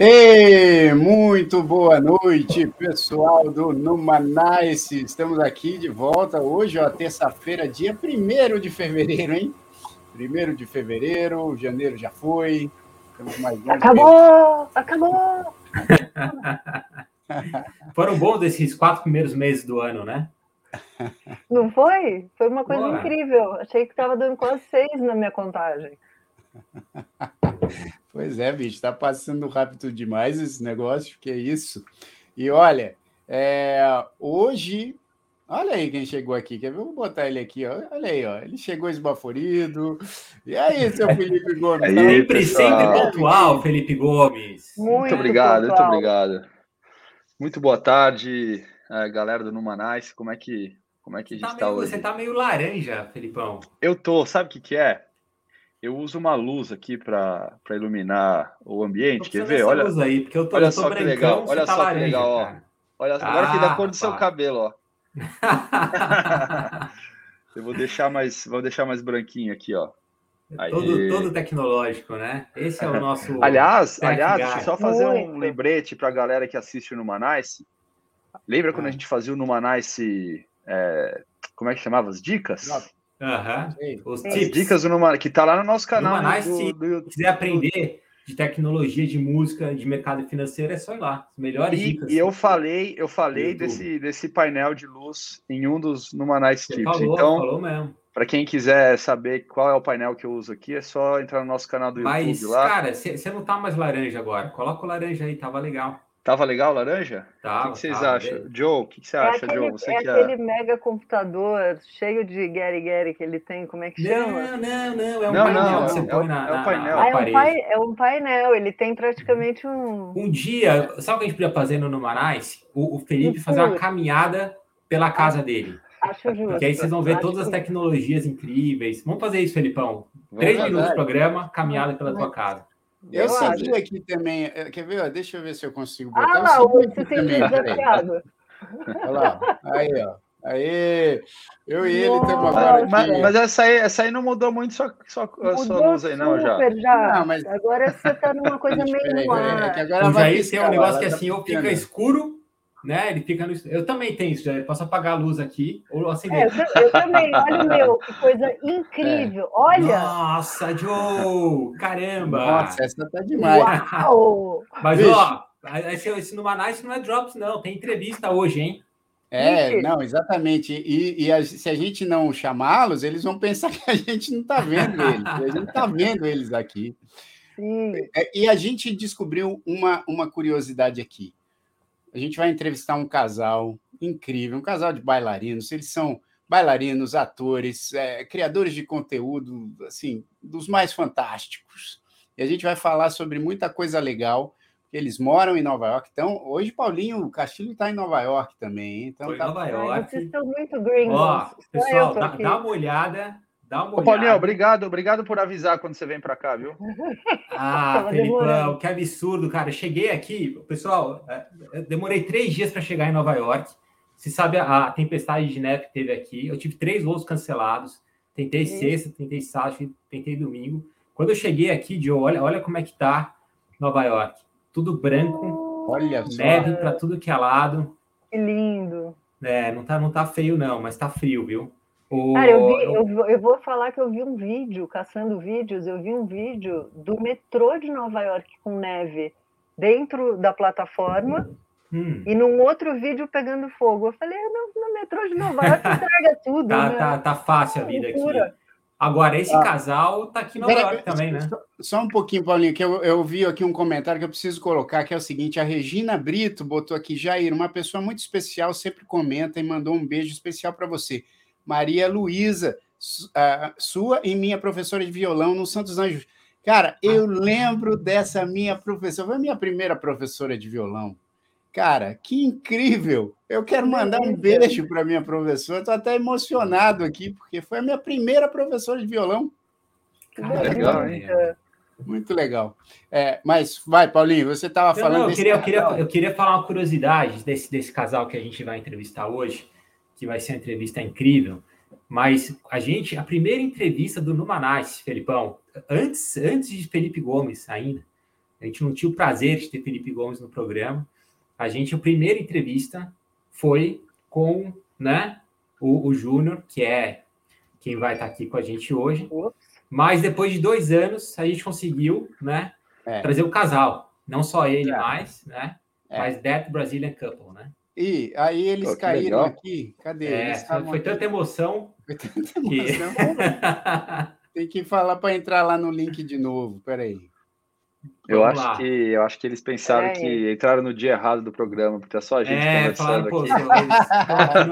Ei, muito boa noite, pessoal do Numanice. Estamos aqui de volta hoje, ó, terça-feira, dia 1 de fevereiro, hein? 1 de fevereiro, janeiro já foi. Temos mais um. Acabou! Acabou! Foram bons esses quatro primeiros meses do ano, né? Não foi? Foi uma coisa Boa. incrível. Achei que estava dando quase seis na minha contagem. Pois é, bicho, está passando rápido demais esse negócio, que é isso. E olha, é, hoje, olha aí quem chegou aqui, quer ver? Vou botar ele aqui, ó. olha aí, ó. ele chegou esbaforido. E aí, seu Felipe Gomes? Aí, Tá- Sempre, pessoal. sempre pontual, Felipe Gomes. Muito, Muito obrigado, muito pontual. obrigado. Muito boa tarde, eh, galera do Numanais. Como é que como é que a Tá gente está meio- hoje? você tá meio laranja, Felipão. Eu tô, sabe o que que é? Eu uso uma luz aqui para iluminar o ambiente. Quer ver? Olha, luz aí, porque eu tô, olha eu tô só que legal, você olha tá só que laranja, legal, ó. cara. olha agora que dá Ah, cor do seu cabelo, ó. Eu vou deixar mais, vou deixar mais branquinho aqui, ó. Aí. todo, todo tecnológico, né? Esse é o nosso. Aliás, aliás, Guy. eu só fazer um lembrete para a galera que assiste o Numanice. Lembra quando Ah. a gente fazia o Numanice, é, como é que chamava? As dicas? Aham. Ei, Os. As tips. dicas do Numanice, que tá lá no nosso canal Numanice, do, do YouTube. Se quiser aprender de tecnologia, de música, de mercado financeiro, é só ir lá. As melhores E, dicas. e eu falei, eu falei desse, desse painel de luz em um dos Numanice Você Tips. falou, então, falou mesmo. para quem quiser saber qual é o painel que eu uso aqui, é só entrar no nosso canal do Mas, YouTube lá. cara, você não tá mais laranja agora. Coloca o laranja aí, tava legal. Tava legal, laranja? o Tava, que, que vocês tava, acham? bem. Joe, o que, que você É acha, aquele, Joe? Você é que aquele mega computador cheio de Gary Gary que ele tem, como é que chama? Não, não, não. É um Não, painel não, que você é põe na, é um na- painel. na Ah, é, um parede. pai, é um painel, ele tem praticamente um. Um dia, sabe o que a gente podia fazer no Numanais? O, o Felipe fazer uma caminhada pela casa dele. Acho justo. Porque aí vocês vão ver Acho todas as tecnologias incríveis. Vamos fazer isso, Felipão. Vamos Três minutos de programa, caminhada pela tua casa. Eu Eu sabia que também. eh, Quer ver? Deixa eu ver se eu consigo botar. Ah Eu lá, o- também, sentiu desafiado. Olha lá. Aí, ó. Aí. Eu e ele estamos agora Mas, aqui. mas essa, aí, essa aí não mudou muito sua, sua, sua luz aí, não, já. já. Não, mas- Agora você tá numa coisa Peraí, meio peraí, é que agora vai Jair tem um negócio que tá assim, ou fica escuro, né? Ele fica no. Eu também tenho isso, Jair. Posso apagar a luz aqui ou É, acender. eu, ta- eu também, olha o meu, que coisa incrível. Olha! Nossa, Joe! Caramba! Nossa, essa tá demais. Uau! Mas, Bicho. ó, esse, esse Numanais não é Drops, não. Tem entrevista hoje, hein? É, Gente. não, exatamente. E, e a- se a gente não chamá-los, eles vão pensar que a gente não está vendo eles. A gente está vendo eles aqui. Sim. É, E a gente descobriu uma, uma curiosidade aqui. A gente vai entrevistar um casal incrível, um casal de bailarinos. Eles são bailarinos, atores, é, criadores de conteúdo, assim, dos mais fantásticos. E a gente vai falar sobre muita coisa legal. Eles moram em Nova York. Então, hoje Paulinho Castilho está em Nova York também. Então, Foi em tá Nova Ai, York. vocês estão muito gringos. Ó, pessoal, dá, dá uma olhada. Dá uma Ô, Paulinho, obrigado, obrigado por avisar quando você vem pra cá, viu? Ah, Felipão, que absurdo, cara. Eu cheguei aqui, pessoal, é, eu demorei três dias para chegar em Nova York. Você sabe a, a tempestade de neve que teve aqui? Eu tive três voos cancelados. Tentei Sim. sexta, tentei sábado, tentei domingo. Quando eu cheguei aqui, Joe, olha, olha como é que tá Nova York. Tudo branco, Olha só. neve para tudo que é lado. Que lindo. É, não tá, não tá feio, não, mas tá frio, viu? O- Cara, eu, vi, eu, vou- eu vou falar que eu vi um vídeo, caçando vídeos, eu vi um vídeo do metrô de Nova York com neve dentro da plataforma Hum, e num outro vídeo pegando fogo. Eu falei, no, no metrô de Nova York estraga tudo, tá, né? tá, tá fácil a vida aqui. Agora, esse Ah. casal tá aqui em Nova York também, né? Só, só um pouquinho, Paulinho, que eu, eu vi aqui um comentário que eu preciso colocar, que é o seguinte: a Regina Brito botou aqui, Jair, uma pessoa muito especial, sempre comenta e mandou um beijo especial para você. Maria Luísa, su- ah, sua e minha professora de violão no Santos Anjos. Cara, eu lembro dessa minha professora, foi a minha primeira professora de violão. Cara, que incrível! Eu quero mandar um beijo para minha professora. Estou até emocionado aqui, porque foi a minha primeira professora de violão. legal, hein? Muito legal. É, mas vai, Paulinho, você estava falando. Não, eu, queria, eu, queria, eu queria falar uma curiosidade desse, desse casal que a gente vai entrevistar hoje, que vai ser uma entrevista incrível. Mas a gente, a primeira entrevista do Numanais, Felipão, antes, antes de Felipe Gomes ainda, a gente não tinha o prazer de ter Felipe Gomes no programa. A gente, a primeira entrevista foi com né, o, o Júnior, que é quem vai estar aqui com a gente hoje. Mas depois de dois anos, a gente conseguiu né, é. trazer o casal. Não só ele é. mais, né? É. Mas That Brazilian Couple, né? E aí eles Pô, caíram legal. aqui. Cadê? É, foi tanta emoção. Foi tanta emoção. Que... Tem que falar para entrar lá no link de novo. Peraí. Eu acho, que, eu acho que eles pensaram é. que entraram no dia errado do programa, porque é só a gente é, conversando falaram, aqui. Pô,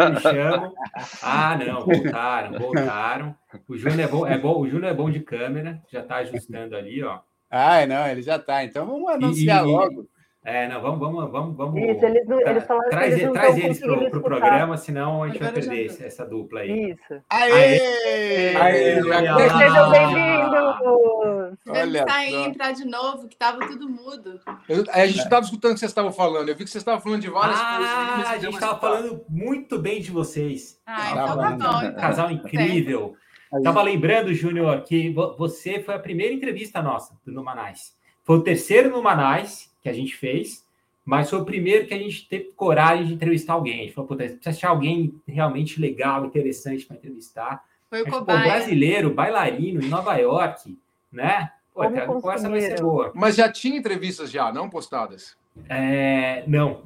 eles. Ah, não, voltaram, voltaram. O Júnior é bom, é bom, o Júnior é bom de câmera, já está ajustando ali, ó. Ah, não, ele já está. Então vamos anunciar e, logo. É, não, vamos, vamos, vamos, vamos. Isso, eles, não, eles falaram traz, que eles traz eles pro, pro programa, senão a gente vai perder essa, essa dupla aí. Isso. Aê! Aê! Sejam bem-vindos! Olha sair e entrar de novo, que estava tudo mudo. Eu, a gente estava escutando o que vocês estavam falando. Eu vi que vocês estavam falando de várias ah, coisas. Ah, a gente estava falando muito bem de vocês. Ah, então tá bom. Então. Casal incrível. Estava lembrando, Júnior, que você foi a primeira entrevista nossa do Numanais. Foi o terceiro Numanais que a gente fez. Mas foi o primeiro que a gente teve coragem de entrevistar alguém. A gente falou, precisa achar alguém realmente legal, interessante para entrevistar. Foi o cobaia. brasileiro, bailarino, em Nova York, né? Pô, a conversa vai ser boa. Mas já tinha entrevistas já, não postadas? É, não,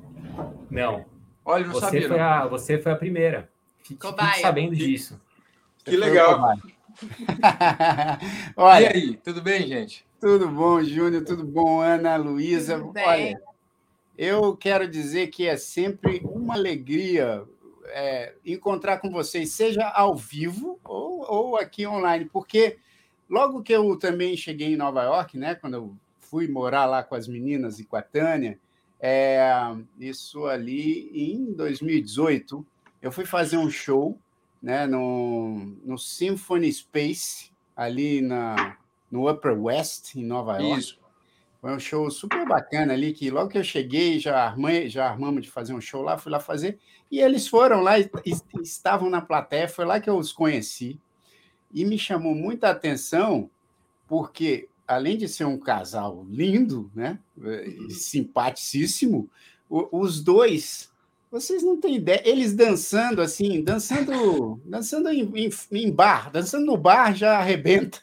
não. Olha, não você sabia. Foi a, você foi a primeira. Fique, fique sabendo disso. Que legal. Olha, e aí, tudo bem, gente? Tudo bom, Júnior? Tudo bom, Ana, Luísa? Olha, eu quero dizer que é sempre uma alegria é, encontrar com vocês, seja ao vivo ou, ou aqui online, porque logo que eu também cheguei em Nova York, né, quando eu fui morar lá com as meninas e com a Tânia, é, isso ali em 2018, eu fui fazer um show né, no, no Symphony Space, ali na, no Upper West, em Nova York. Isso. Foi um show super bacana ali, que logo que eu cheguei, já, armei, já armamos de fazer um show lá, fui lá fazer. E eles foram lá e, e estavam na plateia, foi lá que eu os conheci. E me chamou muita atenção, porque além de ser um casal lindo, né, simpaticíssimo, os dois, vocês não têm ideia, eles dançando assim, dançando, dançando em, em, em bar, dançando no bar já arrebenta.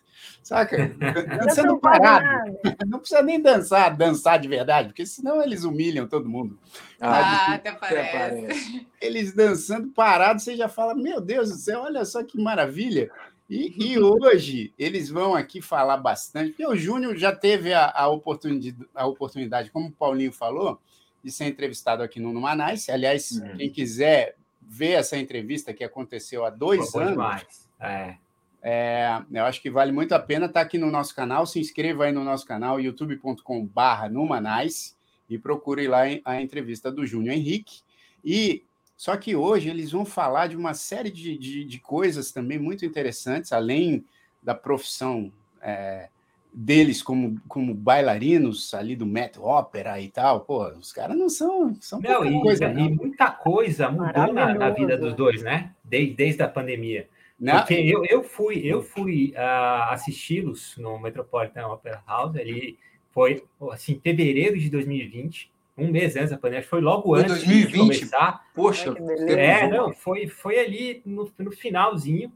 Saca? Dançando parado. Não precisa nem dançar, dançar de verdade, porque senão eles humilham todo mundo. Ah, até parece. Eles dançando parado, você já fala: Meu Deus do céu, olha só que maravilha. E, e hoje eles vão aqui falar bastante, porque o Júnior já teve a, a, oportunidade, a oportunidade, como o Paulinho falou, de ser entrevistado aqui no Numanais. Aliás, uhum. quem quiser ver essa entrevista que aconteceu há dois Pô, anos. Demais. É é, eu acho que vale muito a pena estar aqui no nosso canal. Se inscreva aí no nosso canal, youtube.com/barra Numanais, e procure lá a entrevista do Júnior Henrique. E só que hoje eles vão falar de uma série de, de, de coisas também muito interessantes, além da profissão é, deles como, como bailarinos ali do Met Opera e tal. Pô, os caras não são. são não, e, coisa, e, não. muita coisa mudou na, na, vida dos dois, né? Desde, desde a pandemia. Não. Porque eu, eu fui, eu fui uh, assisti-los no Metropolitan Opera House, ele foi assim, fevereiro de 2020, um mês antes da pandemia, foi logo antes 2020? de começar. Poxa, é, não, foi, foi ali no, no finalzinho.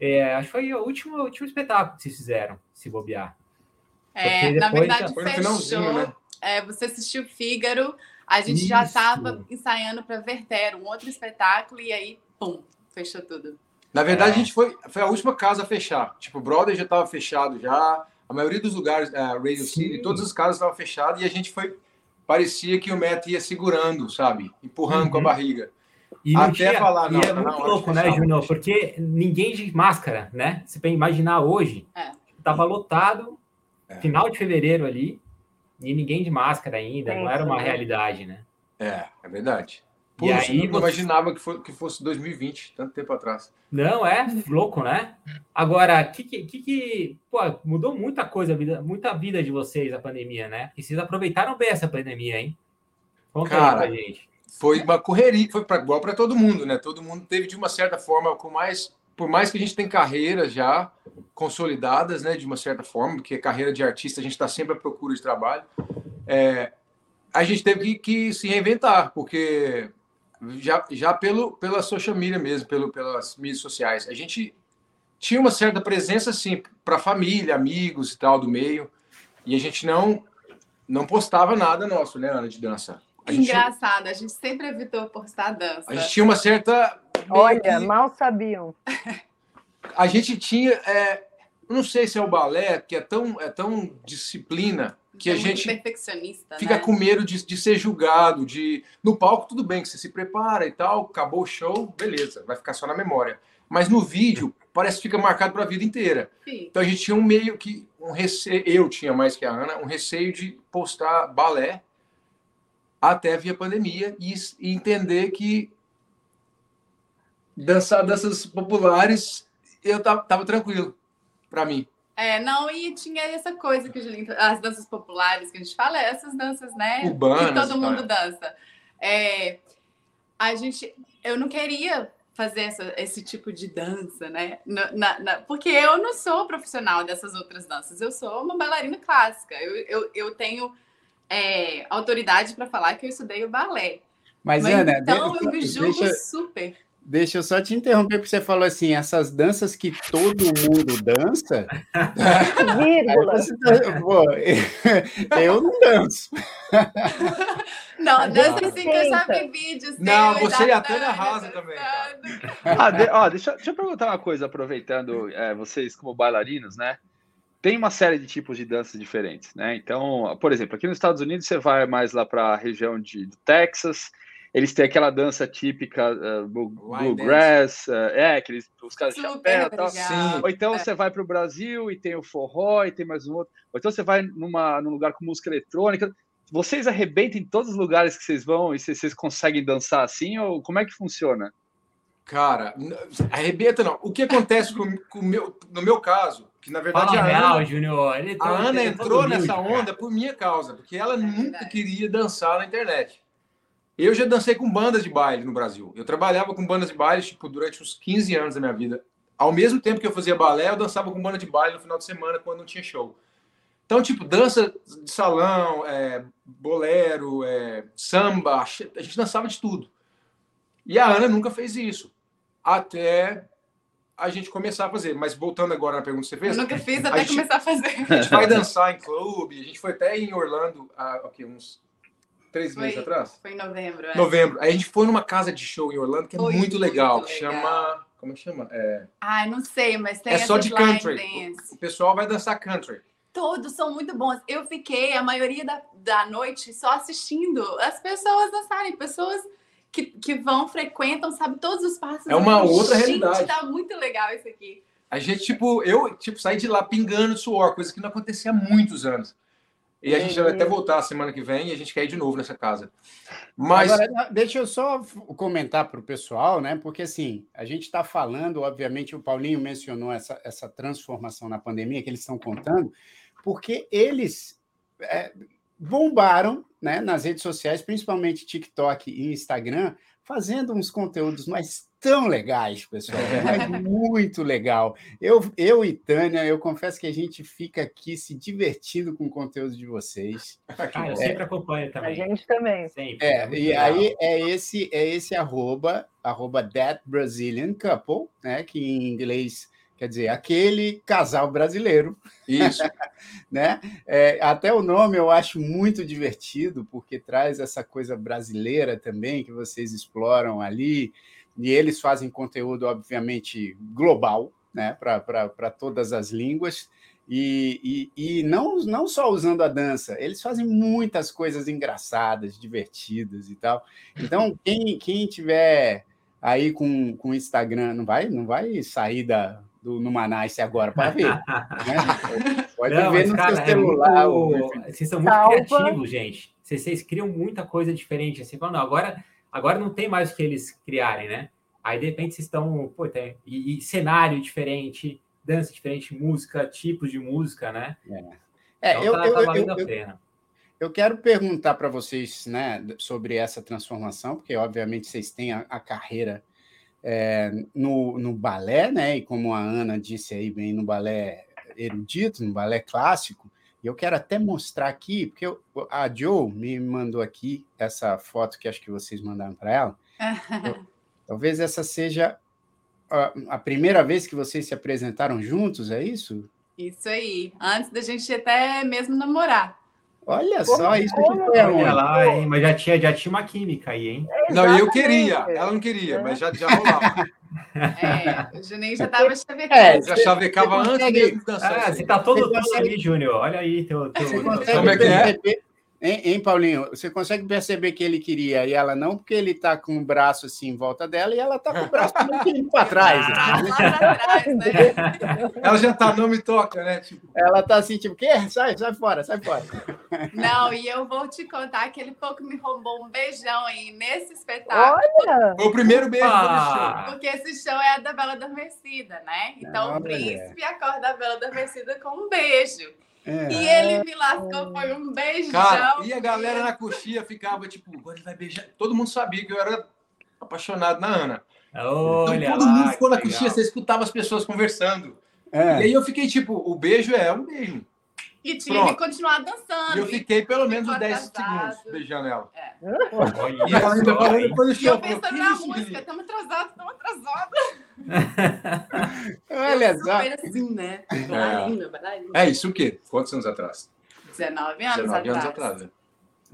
É. é, acho que foi o último, o último espetáculo que vocês fizeram, se bobear. É, na verdade, já... fechou. Né? É, você assistiu Fígaro, a gente Isso. já estava ensaiando para Verter, um outro espetáculo, e aí, pum, fechou tudo. Na verdade, é. a gente foi, foi a última casa a fechar. Tipo, o Brother já estava fechado já. A maioria dos lugares, uh, Radio Sim. City, todas as casas estavam fechadas e a gente foi. Parecia que o Matt ia segurando, sabe? Empurrando uhum. com a uhum. barriga. E Até tinha, falar, não, e é tá muito louco, né, Júnior? Porque ninguém de máscara, né? Você tem imaginar hoje, é. tava lotado, é. final de fevereiro ali, e ninguém de máscara ainda, não era uma realidade, né? É, é verdade. Pô, e aí, você... imaginava que, foi, que fosse 2020, tanto tempo atrás. Não, é louco, né? Agora, que, que, que pô, mudou muita coisa, muita vida de vocês a pandemia, né? E vocês aproveitaram bem essa pandemia, hein? Conta Cara, aí pra gente. Foi uma correria, foi pra, igual para todo mundo, né? Todo mundo teve de uma certa forma, com mais, por mais que a gente tem carreiras já consolidadas, né? De uma certa forma, porque carreira de artista a gente está sempre à procura de trabalho. É, a gente teve que, que se reinventar, porque já, já pelo, pela social media mesmo, pelo, pelas mídias sociais. A gente tinha uma certa presença, assim, para família, amigos e tal, do meio, e a gente não não postava nada nosso, né, Ana, de dança. A Engraçado, gente... a gente sempre evitou postar dança. A gente tinha uma certa... Olha, que... mal sabiam. A gente tinha... É... Não sei se é o balé, que é tão, é tão disciplina, que é a gente perfeccionista, fica né? com medo de, de ser julgado, de no palco tudo bem que você se prepara e tal, acabou o show, beleza, vai ficar só na memória. Mas no vídeo parece que fica marcado para a vida inteira. Sim. Então a gente tinha um meio que um receio, eu tinha mais que a Ana, um receio de postar balé até via pandemia e, e entender que dançar danças populares eu tava, tava tranquilo para mim. É, não, e tinha essa coisa que Julinho, as danças populares que a gente fala, essas danças, né? Urbanas, que todo mundo dança. É, a gente, eu não queria fazer essa, esse tipo de dança, né? Na, na, porque eu não sou profissional dessas outras danças, eu sou uma bailarina clássica. Eu, eu, eu tenho é, autoridade para falar que eu estudei o balé. Mas, Mas Ana, então eu me julgo deixa... super. Deixa eu só te interromper, porque você falou assim, essas danças que todo mundo dança. Vírgula. Tá, eu não danço. Não, dança assim que eu já vi vídeos. Não, você e a Tânia arrasa também. Ah, de, ó, deixa, deixa, eu perguntar uma coisa, aproveitando é, vocês como bailarinos, né? Tem uma série de tipos de danças diferentes, né? Então, por exemplo, aqui nos Estados Unidos você vai mais lá para a região de, de Texas eles têm aquela dança típica uh, bluegrass, uh, é, aqueles os caras de chapéu tal. Sim. Ou então é. você vai para o Brasil e tem o forró e tem mais um outro. Ou então você vai numa, num lugar com música eletrônica. Vocês arrebentam em todos os lugares que vocês vão e vocês, vocês conseguem dançar assim? Ou como é que funciona? Cara, arrebenta não. O que acontece com, com meu, no meu caso, que na verdade Fala a real, Ana, Junior. a Ana entrou nessa onda por minha causa, porque ela é nunca queria dançar na internet. Eu já dancei com bandas de baile no Brasil. Eu trabalhava com bandas de baile tipo, durante uns 15 anos da minha vida. Ao mesmo tempo que eu fazia balé, eu dançava com banda de baile no final de semana, quando não tinha show. Então, tipo, dança de salão, é, bolero, é, samba, a gente dançava de tudo. E a Ana nunca fez isso. Até a gente começar a fazer. Mas voltando agora na pergunta que você fez. Eu nunca fiz até gente, começar a fazer. A gente vai dançar em clube, a gente foi até em Orlando há okay, uns três foi, meses atrás? Foi em novembro. É. Novembro. Aí a gente foi numa casa de show em Orlando que é muito, muito legal, que chama. Como é que chama? É... Ai, não sei, mas tem É só de country. O pessoal vai dançar country. Todos são muito bons. Eu fiquei a maioria da, da noite só assistindo as pessoas dançarem, pessoas que, que vão, frequentam, sabe, todos os passos. É uma outra Gente, realidade. Tá muito legal isso aqui. A gente, tipo, eu tipo, saí de lá pingando suor, coisa que não acontecia há muitos anos. E a gente vai até voltar semana que vem e a gente quer ir de novo nessa casa. Mas. Agora, deixa eu só comentar para o pessoal, né? Porque assim, a gente está falando, obviamente, o Paulinho mencionou essa, essa transformação na pandemia que eles estão contando, porque eles é, bombaram né, nas redes sociais, principalmente TikTok e Instagram, fazendo uns conteúdos mais tão legais, pessoal. É muito legal. Eu, eu e Tânia, eu confesso que a gente fica aqui se divertindo com o conteúdo de vocês. Ah, eu é, sempre acompanho também. A gente também. Sempre. É, é e legal. aí é esse, é esse arroba, arroba That Brazilian Couple, né? Que em inglês quer dizer, aquele casal brasileiro. Isso. né? É, até o nome eu acho muito divertido, porque traz essa coisa brasileira também, que vocês exploram ali e eles fazem conteúdo, obviamente, global, né, para todas as línguas, e, e, e, não, não só usando a dança, eles fazem muitas coisas engraçadas, divertidas e tal. Então, quem, quem tiver aí com o Instagram, não vai, não vai sair da, do Numanice agora para ver. Né? Pode não, ver no cara, seu é celular. É muito, vocês são muito Salva. criativos, gente. Vocês, vocês, criam muita coisa diferente. Assim, falam, não, agora Agora não tem mais o que eles criarem, né? Aí, de repente, vocês estão. Pô, tem, e, e cenário diferente, dança diferente, música, tipos de música, né? É, então, eu, tá, eu, tá valendo eu, a pena. Eu quero perguntar para vocês né, sobre essa transformação, porque, obviamente, vocês têm a, a carreira é, no, no balé, né? E como a Ana disse aí bem, no balé erudito, no balé clássico. E eu quero até mostrar aqui, porque eu, a Joe me mandou aqui essa foto que acho que vocês mandaram para ela. eu, talvez essa seja a, a, primeira vez que vocês se apresentaram juntos, é isso? Isso aí. Antes da gente até mesmo namorar. Olha só, isso que foi Olha lá, hein? Mas já tinha, já tinha uma química aí, hein? Não, eu queria. Ela não queria, mas já, já rolava. É, o Juninho já estava chavecando. É, já chavecava antes de dançar. Ah, você tá todo, todo ali, Júnior. Olha aí. Teu, teu, Como é que é? Hein, hein, Paulinho? Você consegue perceber que ele queria e ela não, porque ele está com o braço assim em volta dela e ela está com o braço muito para trás. Ah, né? Ela já está, não me toca, né? Tipo... Ela está assim, tipo, que? Sai, sai fora, sai fora. Não, e eu vou te contar que ele pouco me roubou um beijão aí nesse espetáculo. Olha! Foi o primeiro beijo ah. Porque esse show é a da Bela Adormecida, né? Então Olha. o príncipe acorda a Bela Adormecida com um beijo. É. E ele me lascou, foi um beijão. Cara, e a galera na coxia ficava tipo, agora ele vai beijar. Todo mundo sabia que eu era apaixonado na Ana. Olha então, todo lá, mundo ficou na coxia, você escutava as pessoas conversando. É. E aí eu fiquei tipo, o beijo é um beijo. E tinha Pronto. que continuar dançando. E eu fiquei pelo menos uns 10 segundos beijando ela. É. E ela ainda falou depois do show. E eu pensando na música, estamos atrasados, estamos atrasados. Olha só. assim, né? Bailarina, bailarina. É isso o quê? Quantos anos atrás? 19 anos 19 atrás. anos atrás. Né?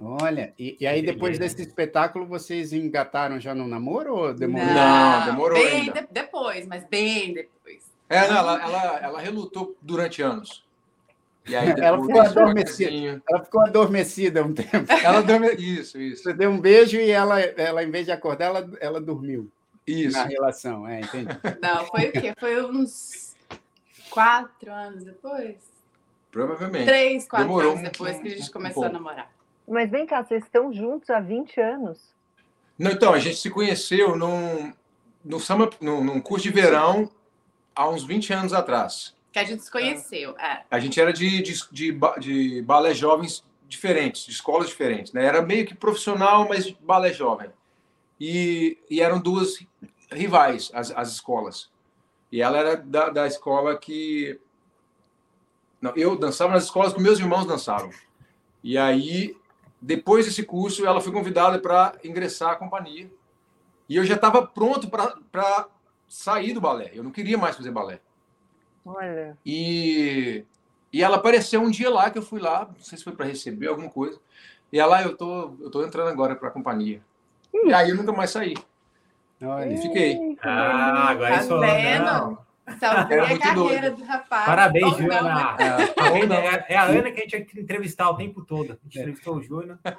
Olha, e, e, aí depois desse espetáculo vocês engataram já no namoro ou demorou? Não, não demorou bem ainda. De, depois, mas bem depois. É, não, ela, ela, ela relutou durante anos. E aí ela ficou adormecida. Ela ficou adormecida um tempo. Ela dorme... Isso, isso. Você deu um beijo e ela, ela em vez de acordar, ela, ela dormiu. Isso. Na relação, é, entendi. Não, foi o quê? Foi uns quatro anos depois? Provavelmente. Três, quatro Demorou anos depois um, que a gente começou um a namorar. Mas vem cá, vocês estão juntos há 20 anos? Não, então, a gente se conheceu num, num, summer, num, num curso de verão há uns 20 anos atrás. Que a gente se conheceu, é. A gente era de, de, de, de balé jovens diferentes, de escolas diferentes. Né? Era meio que profissional, mas balé jovem. E, e eram duas rivais, as, as escolas. E ela era da, da escola que. Não, eu dançava nas escolas que meus irmãos dançavam. E aí, depois desse curso, ela foi convidada para ingressar à companhia. E eu já estava pronto para sair do balé. Eu não queria mais fazer balé. Olha. E, e ela apareceu um dia lá que eu fui lá, não sei se foi para receber alguma coisa. E ela, eu tô, eu tô entrando agora para a companhia. Hum. E aí eu nunca mais saí. Olha. E fiquei. Ah, agora tá vendo? Salvei a carreira doido. do rapaz. Parabéns, Júnior. É, é, a Ana que a gente ia entrevistar o tempo todo. A gente é. entrevistou o Júnior. Tá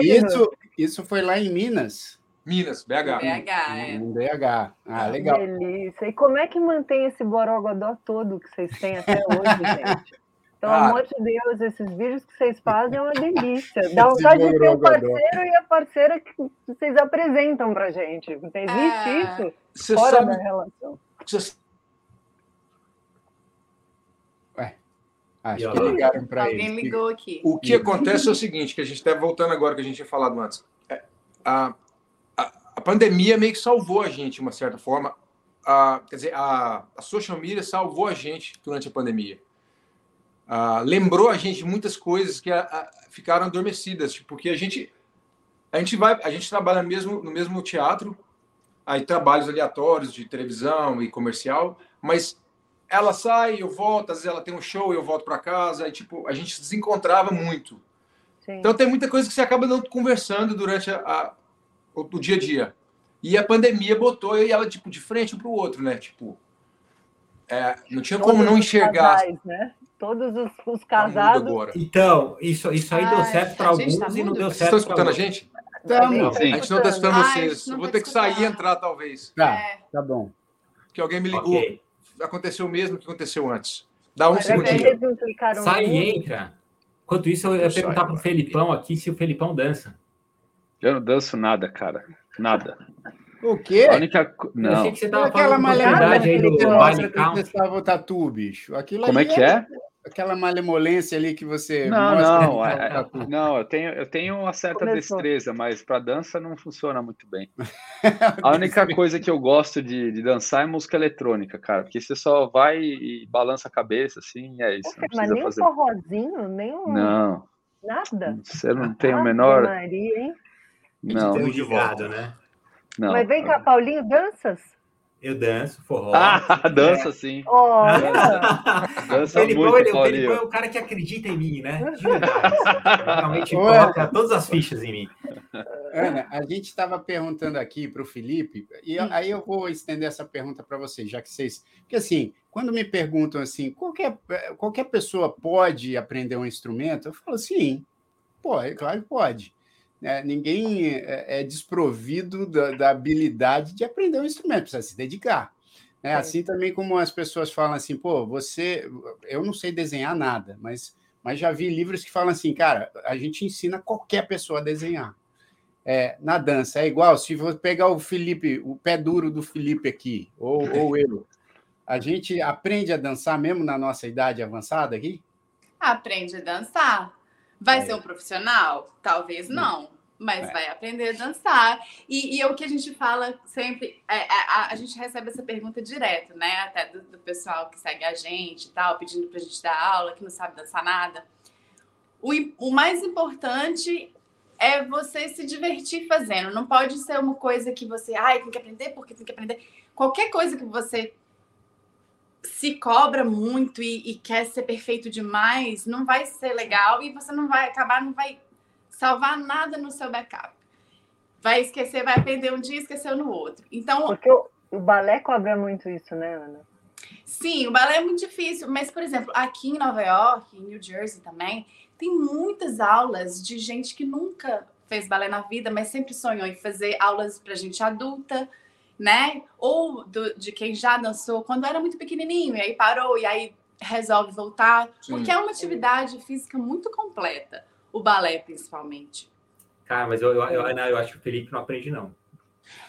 isso, isso foi lá em Minas. Minas, BH. BH, é. BH. Ah, ah, legal. Delícia. E como é que mantém esse borogodó todo que vocês têm até hoje, gente? Pelo ah. amor de Deus, esses vídeos que vocês fazem é uma delícia. Dá vontade de ter o parceiro e a parceira que vocês apresentam pra gente. Existe é... isso Você fora sabe... da relação. Você... Ué, acho que ligaram para ele. Alguém ligou aqui. O que acontece é o seguinte, que a gente está voltando agora, que a gente tinha falado antes. É, a, a pandemia meio que salvou a gente, de uma certa forma. A, quer dizer, a, a social media salvou a gente durante a pandemia. A, lembrou a gente de muitas coisas que a, ficaram adormecidas, tipo, porque a gente a gente vai, a gente trabalha mesmo no mesmo teatro, aí trabalhos aleatórios de televisão e comercial, mas ela sai, eu volto, às vezes ela tem um show, eu volto para casa, aí, tipo, a gente se desencontrava muito. Sim. Então tem muita coisa que você acaba não conversando durante a, a o dia a dia. E a pandemia botou ela tipo de frente um para o outro, né? Tipo, é, não tinha como não enxergar. Casais, né? Todos os, os casados. Então, isso, isso aí deu certo para alguns tá e não deu certo. Vocês estão escutando a gente? Estamos. A gente não está escutando vocês. Vou ter que sair e entrar, talvez. Tá, é. tá bom. Que alguém me ligou. Okay. Aconteceu o mesmo que aconteceu antes. Dá um segundinho. Sai e entra. Enquanto isso, eu ia perguntar para o Felipão aqui se o Felipão dança. Eu não danço nada, cara. Nada. O quê? A única... Não. Eu achei que você tava aquela malemolência aí do que tatu, bicho. Aquilo Como é que é? É? Aquela malemolência ali que você Não, não, é, não, eu tenho, eu tenho uma certa Começou. destreza, mas para dança não funciona muito bem. A única coisa que eu gosto de, de, dançar é música eletrônica, cara, porque você só vai e balança a cabeça, assim, é isso. Poxa, mas nem fazer... um forrozinho, nem um... Não. Nada? Você não tem o menor... Maria, hein? Não. Tem um divulgado, né? Não. Mas vem cá, Paulinho, danças? Eu danço, forró. Ah, dança sim. Olha. Dança ele, muito, ele, ele é o cara que acredita em mim, né? De verdade. Realmente coloca todas as fichas em mim. Ana, a gente estava perguntando aqui para o Felipe, e aí eu vou estender essa pergunta para vocês, já que vocês. Porque assim, quando me perguntam assim, qualquer, qualquer pessoa pode aprender um instrumento, eu falo sim, pode, claro que pode. É, ninguém é, é desprovido da, da, habilidade de aprender um instrumento, precisa se dedicar. Né? Assim também como as pessoas falam assim, pô, você, eu não sei desenhar nada, mas, mas já vi livros que falam assim, cara, a gente ensina qualquer pessoa a desenhar. É, na dança é igual, se você pegar o Felipe, o pé duro do Felipe aqui, ou, ou eu, a gente aprende a dançar mesmo na nossa idade avançada aqui? Aprende a dançar. Vai é. ser um profissional? Talvez não, mas é. vai aprender a dançar. E, e é o que a gente fala sempre, é, é, a, a, gente recebe essa pergunta direto, né? Até do, do pessoal que segue a gente e tal, pedindo pra gente dar aula, que não sabe dançar nada. O, o mais importante é você se divertir fazendo. Não pode ser uma coisa que você, ai, tem que aprender porque tem que aprender. Qualquer coisa que você se cobra muito e, e, quer ser perfeito demais, não vai ser legal e você não vai acabar, não vai salvar nada no seu backup. Vai esquecer, vai aprender um dia e esqueceu no outro. Então. Porque o, o balé cobra muito isso, né, Ana? Sim, o balé é muito difícil, mas, por exemplo, aqui em Nova York, em New Jersey também, tem muitas aulas de gente que nunca fez balé na vida, mas sempre sonhou em fazer aulas para gente adulta né? Ou do, de quem já dançou quando era muito pequenininho e aí parou e aí resolve voltar, Sim. porque é uma atividade física muito completa, o balé principalmente. Cara, mas eu, eu, eu, eu acho que o Felipe não aprende não.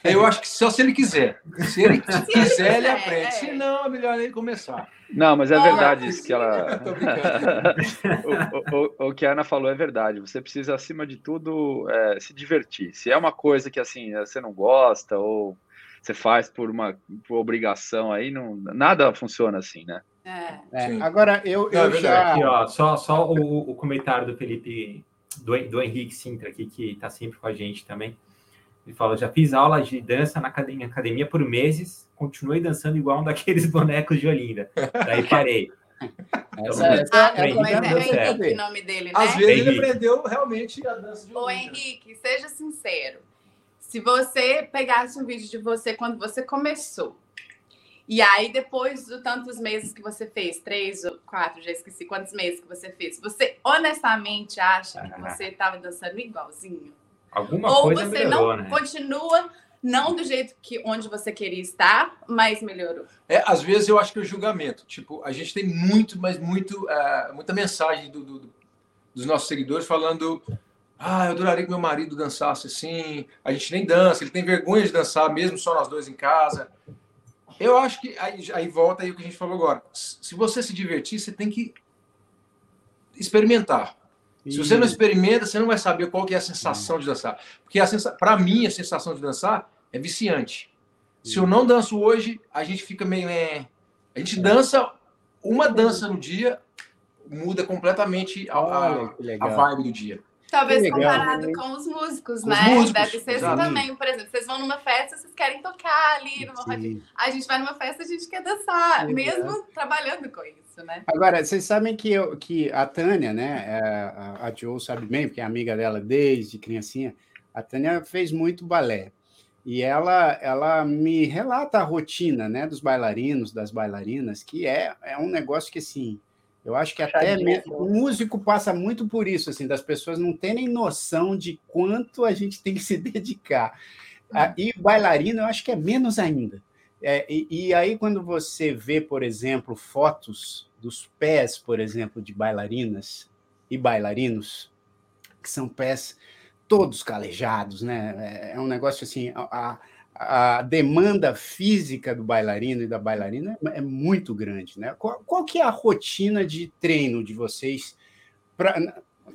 É, eu acho que só se ele quiser. Se ele se quiser, ele aprende. É. Se não, é melhor ele começar. Não, mas é verdade isso que ela. o, o, o, que a Ana falou é verdade. Você precisa, acima de tudo, é, se divertir. Se é uma coisa que assim você não gosta ou você faz por uma por obrigação aí, não, nada funciona assim, né? É. É, agora, eu, eu é já... Aqui, ó, só só o, o, comentário do Felipe, do, do Henrique Sintra aqui, que está sempre com a gente também. Ele fala, já fiz aula de dança na academia, academia por meses, continuei dançando igual um daqueles bonecos de Olinda. Daí parei. Essa, essa ah, é, é Henrique o nome dele, né? Às vezes Henrique. ele aprendeu realmente a dança de Olinda. Ô, Henrique, seja sincero. Se você pegasse um vídeo de você quando você começou, e aí depois de tantos meses que você fez, três ou quatro, já esqueci quantos meses que você fez, você honestamente acha que você estava dançando igualzinho? Alguma ou coisa você melhorou, não né? continua não do jeito que onde você queria estar, mas melhorou. É, às vezes eu acho que é o julgamento. Tipo, a gente tem muito, mas muito, uh, muita mensagem do, do, dos nossos seguidores falando ah, eu adoraria que meu marido dançasse assim. A gente nem dança, ele tem vergonha de dançar, mesmo só nós dois em casa. Eu acho que aí, aí volta aí o que a gente falou agora. Se você se divertir, você tem que experimentar. Se você não experimenta, você não vai saber qual que é a sensação de dançar. Porque sensa... para mim, a sensação de dançar é viciante. Se eu não danço hoje, a gente fica meio. É... A gente dança uma dança no dia, muda completamente a, a, a vibe do dia. Talvez legal, comparado né? com os músicos, com né? Os músicos, Deve ser assim também. Por exemplo, vocês vão numa festa, vocês querem tocar ali, numa a gente vai numa festa, a gente quer dançar, mesmo trabalhando com isso, né? Agora, vocês sabem que, eu, que a Tânia, né? É, a, a Joe sabe bem, porque é amiga dela desde criancinha, a Tânia fez muito balé. E ela, ela me relata a rotina né, dos bailarinos, das bailarinas, que é, é um negócio que, assim, eu acho que até o músico passa muito por isso, assim, das pessoas não terem noção de quanto a gente tem que se dedicar. Ah, e bailarino, eu acho que é menos ainda. É, e, e, aí, quando você vê, por exemplo, fotos dos pés, por exemplo, de bailarinas e bailarinos, que são pés todos calejados, né? É, é um negócio assim, a, a demanda física do bailarino e da bailarina é, é muito grande, né? Qual, qual que é a rotina de treino de vocês? Pra,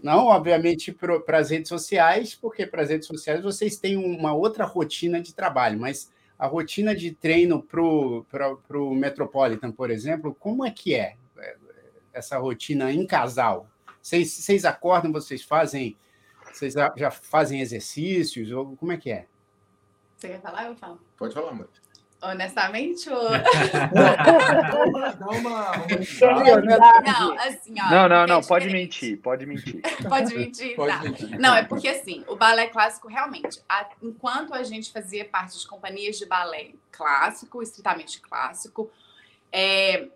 não, obviamente, para as redes sociais, porque para as redes sociais vocês têm uma outra rotina de trabalho, mas a rotina de treino para o Metropolitan, por exemplo, como é que é essa rotina em casal? Vocês, vocês acordam, vocês fazem, vocês já fazem exercícios, ou como é que é? Você quer falar? Eu falo. Pode falar, amor. Honestamente, ou... Dá uma, Não, assim, ó. Não, não, não, pode mentir, pode mentir. Pode mentir? Pode tá. mentir. Não, é porque assim, o balé clássico realmente, a, enquanto a gente fazia parte de companhias de balé clássico, estritamente clássico, é,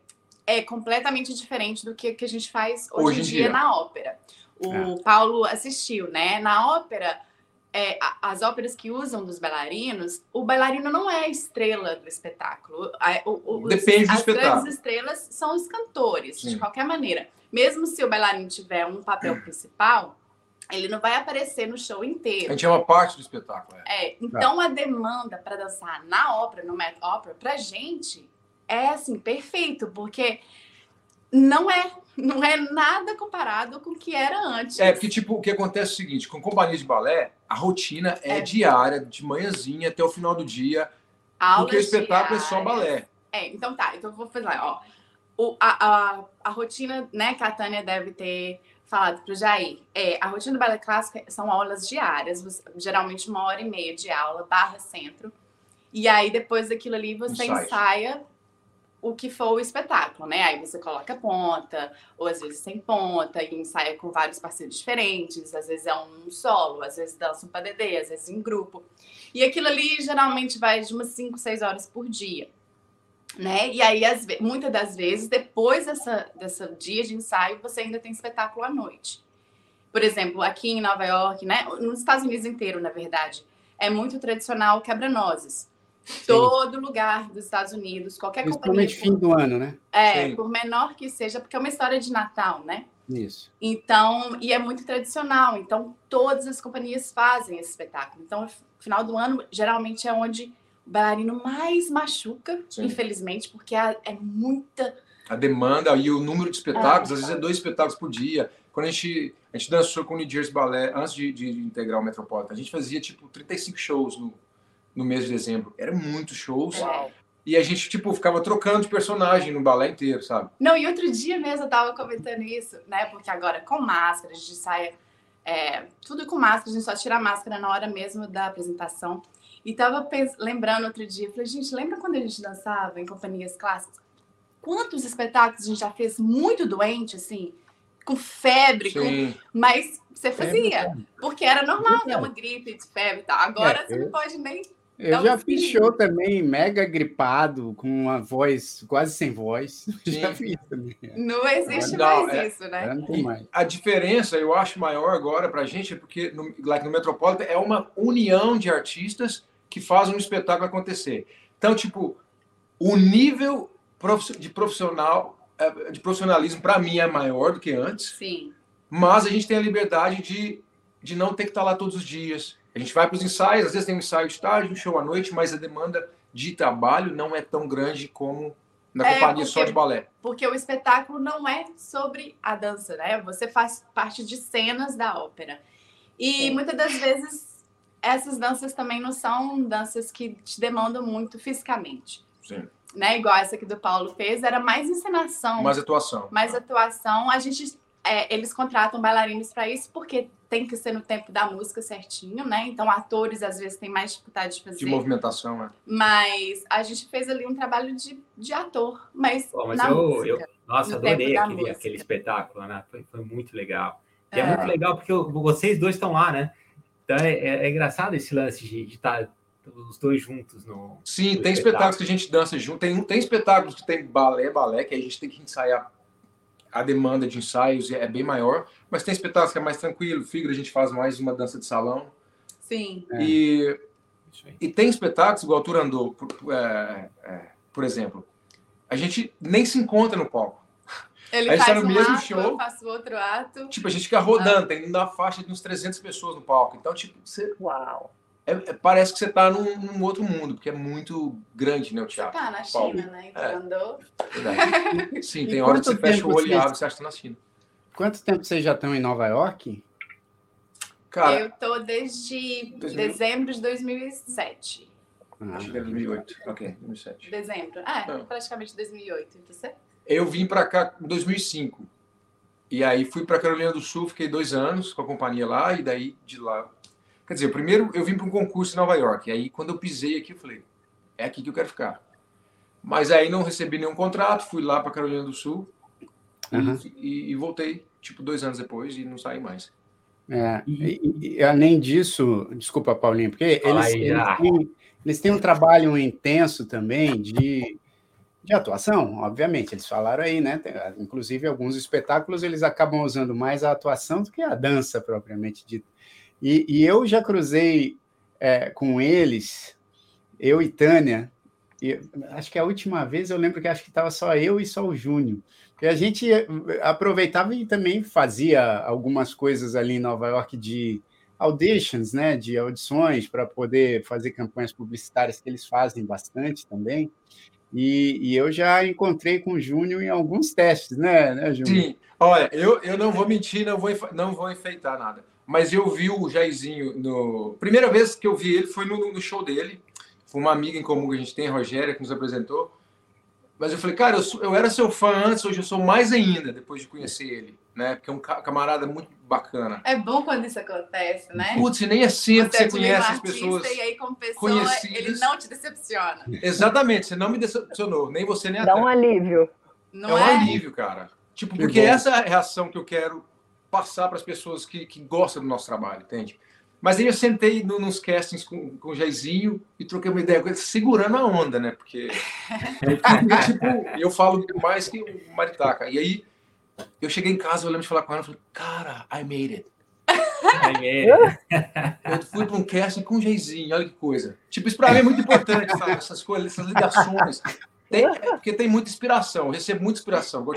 é completamente diferente do que, que a gente faz hoje, hoje em dia, dia, na ópera. O é. Paulo assistiu, né? Na ópera, é, as óperas que usam dos bailarinos, o bailarino não é a estrela do espetáculo. O, o, Depende os, do as espetáculo. As grandes estrelas são os cantores, Sim. de qualquer maneira. Mesmo se o bailarino tiver um papel principal, ele não vai aparecer no show inteiro. A gente é uma parte do espetáculo. É, é então a demanda para dançar na ópera, no Met Opera, para gente é assim perfeito, porque não é não é nada comparado com o que era antes. É, porque, tipo, o que acontece é o seguinte: com companhia de balé, a rotina é, é. diária, de manhãzinha até o final do dia. Aulas porque o espetáculo diárias. é só balé. É, então tá. Então eu vou fazer, ó. O, a, a, a rotina, né, que a Tânia deve ter falado para o Jair. É, a rotina do balé clássico são aulas diárias, geralmente uma hora e meia de aula, barra centro. E aí, depois daquilo ali, você ensaia o que for o espetáculo, né? Aí você coloca ponta, ou às vezes sem ponta, e ensaia com vários parceiros diferentes, às vezes é um solo, às vezes dança um padedê, às vezes em grupo. E aquilo ali geralmente vai de umas 5, 6 horas por dia. Né? E aí, as, muitas das vezes, depois dessa, dessa dia de ensaio, você ainda tem espetáculo à noite. Por exemplo, aqui em Nova York, né? Nos Estados Unidos inteiro, na verdade, é muito tradicional quebra-nozes. Todo lugar dos Estados Unidos, qualquer Principalmente companhia. fim do ano, né? É, Sim. por menor que seja, porque é uma história de Natal, né? Isso. Então, e é muito tradicional. Então, todas as companhias fazem esse espetáculo. Então, final do ano, geralmente é onde o bailarino mais machuca, Sim. infelizmente, porque é, é, muita. A demanda e o número de espetáculos, é, às vezes é dois espetáculos por dia. Quando a gente, a gente dançou com o New Jersey Ballet, antes de, de integrar o Metropolitan, a gente fazia tipo 35 shows no, no mês de dezembro. Eram muitos shows. Uau. E a gente, tipo, ficava trocando de personagem no balé inteiro, sabe? Não, e outro dia mesmo eu tava comentando isso, né? Porque agora com máscara, a gente sai. É, tudo com máscara, a gente só tira a máscara na hora mesmo da apresentação. E tava lembrando outro dia, falei, gente, lembra quando a gente dançava em companhias clássicas? Quantos espetáculos a gente já fez muito doente, assim, com febre, com... mas você fazia, porque era normal ter uma gripe de febre e tal. Agora é, você não pode nem eu já fiz show também, mega gripado, com uma voz quase sem voz. Sim. Já fiz também. Não existe não, mais é, isso, né? Não tem mais. A diferença, eu acho, maior agora para a gente é porque no, like, no Metropolitan é uma união de artistas que fazem um espetáculo acontecer. Então, tipo, o nível de profissional, é, de profissionalismo, para mim, é maior do que antes. Sim. Mas a gente tem a liberdade de, de não ter que estar lá todos os dias a gente vai para os ensaios, às vezes tem um ensaio de tarde, um show à noite, mas a demanda de trabalho não é tão grande como na é, companhia porque, só de balé. Porque o espetáculo não é sobre a dança, né? Você faz parte de cenas da ópera. E muitas das vezes essas danças também não são danças que te demandam muito fisicamente. Sim. Né? Igual essa que do Paulo fez, era mais encenação. Mais atuação. Mais atuação. A gente é, eles contratam bailarinos para isso porque tem que ser no tempo da música certinho, né? Então, atores às vezes têm mais dificuldade de fazer. De movimentação, né? Mas a gente fez ali um trabalho de, de ator, mas. Pô, mas eu, música, eu, nossa, adorei aquele, aquele espetáculo, né? Foi, foi muito legal. E é. é. muito legal porque vocês dois estão lá, né? Então é, é, é engraçado esse lance de estar tá os dois juntos no. Sim, no tem espetáculo. espetáculos que a gente dança junto. Tem, tem espetáculos que tem balé, balé, que a gente tem que ensaiar a demanda de ensaios é bem maior, mas tem espetáculos que é mais tranquilo, figura a gente faz mais uma dança de salão. Sim. E, é. e tem espetáculos, igual o Turandot, por, é, é, por exemplo, a gente nem se encontra no palco. Ele a gente tá faz no um mesmo ato, show. eu faço outro ato. Tipo, a gente fica rodando, tem na faixa de uns 300 pessoas no palco. Então, tipo, você, Uau. É- é- parece que você tá num, num outro mundo, porque é muito grande, né, o Você teatro. tá na Paulo. China, né? Então andou. Verdade. Sim, E tem hora que você fecha o olho e abre e você acha que tá na China. Quanto tempo vocês já estão em Nova York? Cara, eu tô desde 2000. dezembro de 2007. Ah, acho que é 2008. Ok, 2007. Dezembro. Ah, Ah. praticamente 2008. Você? Eu vim pra cá em 2005. E aí fui pra Carolina do Sul, fiquei dois anos com a companhia lá, e daí de lá. Quer dizer, primeiro eu vim para um concurso em Nova York. E aí, quando eu pisei aqui, eu falei: é aqui que eu quero ficar. Mas aí não recebi nenhum contrato, fui lá para Carolina do Sul e- Aham. e, e voltei, tipo, dois anos depois e não saí mais. É, e, e, além disso, desculpa, Paulinho, porque eles, eles, têm, eles têm um trabalho intenso também de, de atuação, obviamente. Eles falaram aí, né? Inclusive, alguns espetáculos eles acabam usando mais a atuação do que a dança propriamente dita. E, e eu já cruzei é, com eles, eu e Tânia, e acho que a última vez eu lembro que acho que estava só eu e só o Júnior. Porque a gente aproveitava e também fazia algumas coisas ali em Nova York de auditions, né, de audições para poder fazer campanhas publicitárias que eles fazem bastante também. E, e eu já encontrei com o Júnior em alguns testes, né, né Júnior? Sim, olha, eu, eu não vou mentir, não vou, não vou enfeitar nada. Mas eu vi o Jairzinho no. Primeira vez que eu vi ele foi no, no show dele. Foi uma amiga em comum que a gente tem, a Rogéria, que nos apresentou. Mas eu falei, cara, eu, sou- eu era seu fã antes, hoje eu sou mais ainda, depois de conhecer ele, né? Porque é um ca- camarada muito bacana. É bom quando isso acontece, né? Putz, e nem é sempre que você admira um conhece as artista pessoas. E aí, como pessoa, conhecidas. ele não te decepciona. Exatamente, você não me decepcionou, nem você nem a Dá Tânia. um alívio. Não é um é? alívio, cara. Tipo, Que porque bom. essa é a reação que eu quero passar para as pessoas que, que gostam do nosso trabalho, entende? Mas aí eu sentei no, nos castings com, com o Jairzinho e troquei uma ideia com ele, segurando a onda, né? Porque, tipo, eu falo mais que o Maritaca. E aí, eu cheguei em casa, eu lembro de falar com ela, eu falei, cara, I made it. É, Eu fui para um casting com o Jairzinho, olha que coisa. Tipo, isso para mim é muito importante, sabe? Essas coisas, essas ligações. Tem, é porque tem muita inspiração, eu recebo muita inspiração. Igual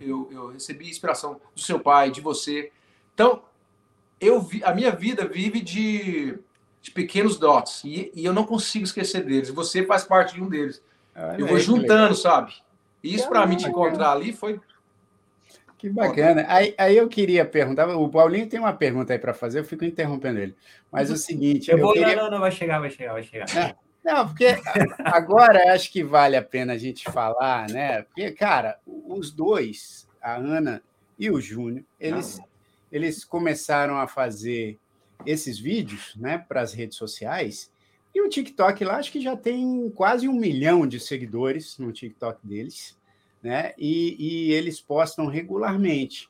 eu, eu, recebi inspiração do seu pai, de você. Então, eu vi, a minha vida vive de, de pequenos dots e, e eu não consigo esquecer deles. Você faz parte de um deles. Olha Eu vou juntando, sabe? E isso para mim te encontrar ali foi Que bacana. Aí, aí eu queria perguntar, o Paulinho tem uma pergunta aí para fazer, eu fico interrompendo ele. Mas o seguinte, Eu eu vou, queria... não, não, não, vai chegar, vai chegar, vai chegar. Não, porque agora acho que vale a pena a gente falar, né? Porque, cara, os dois, a Ana e o Júnior, eles, eles começaram a fazer esses vídeos né, para as redes sociais. E o TikTok lá, acho que já tem quase um milhão de seguidores no TikTok deles, né? E, e eles postam regularmente.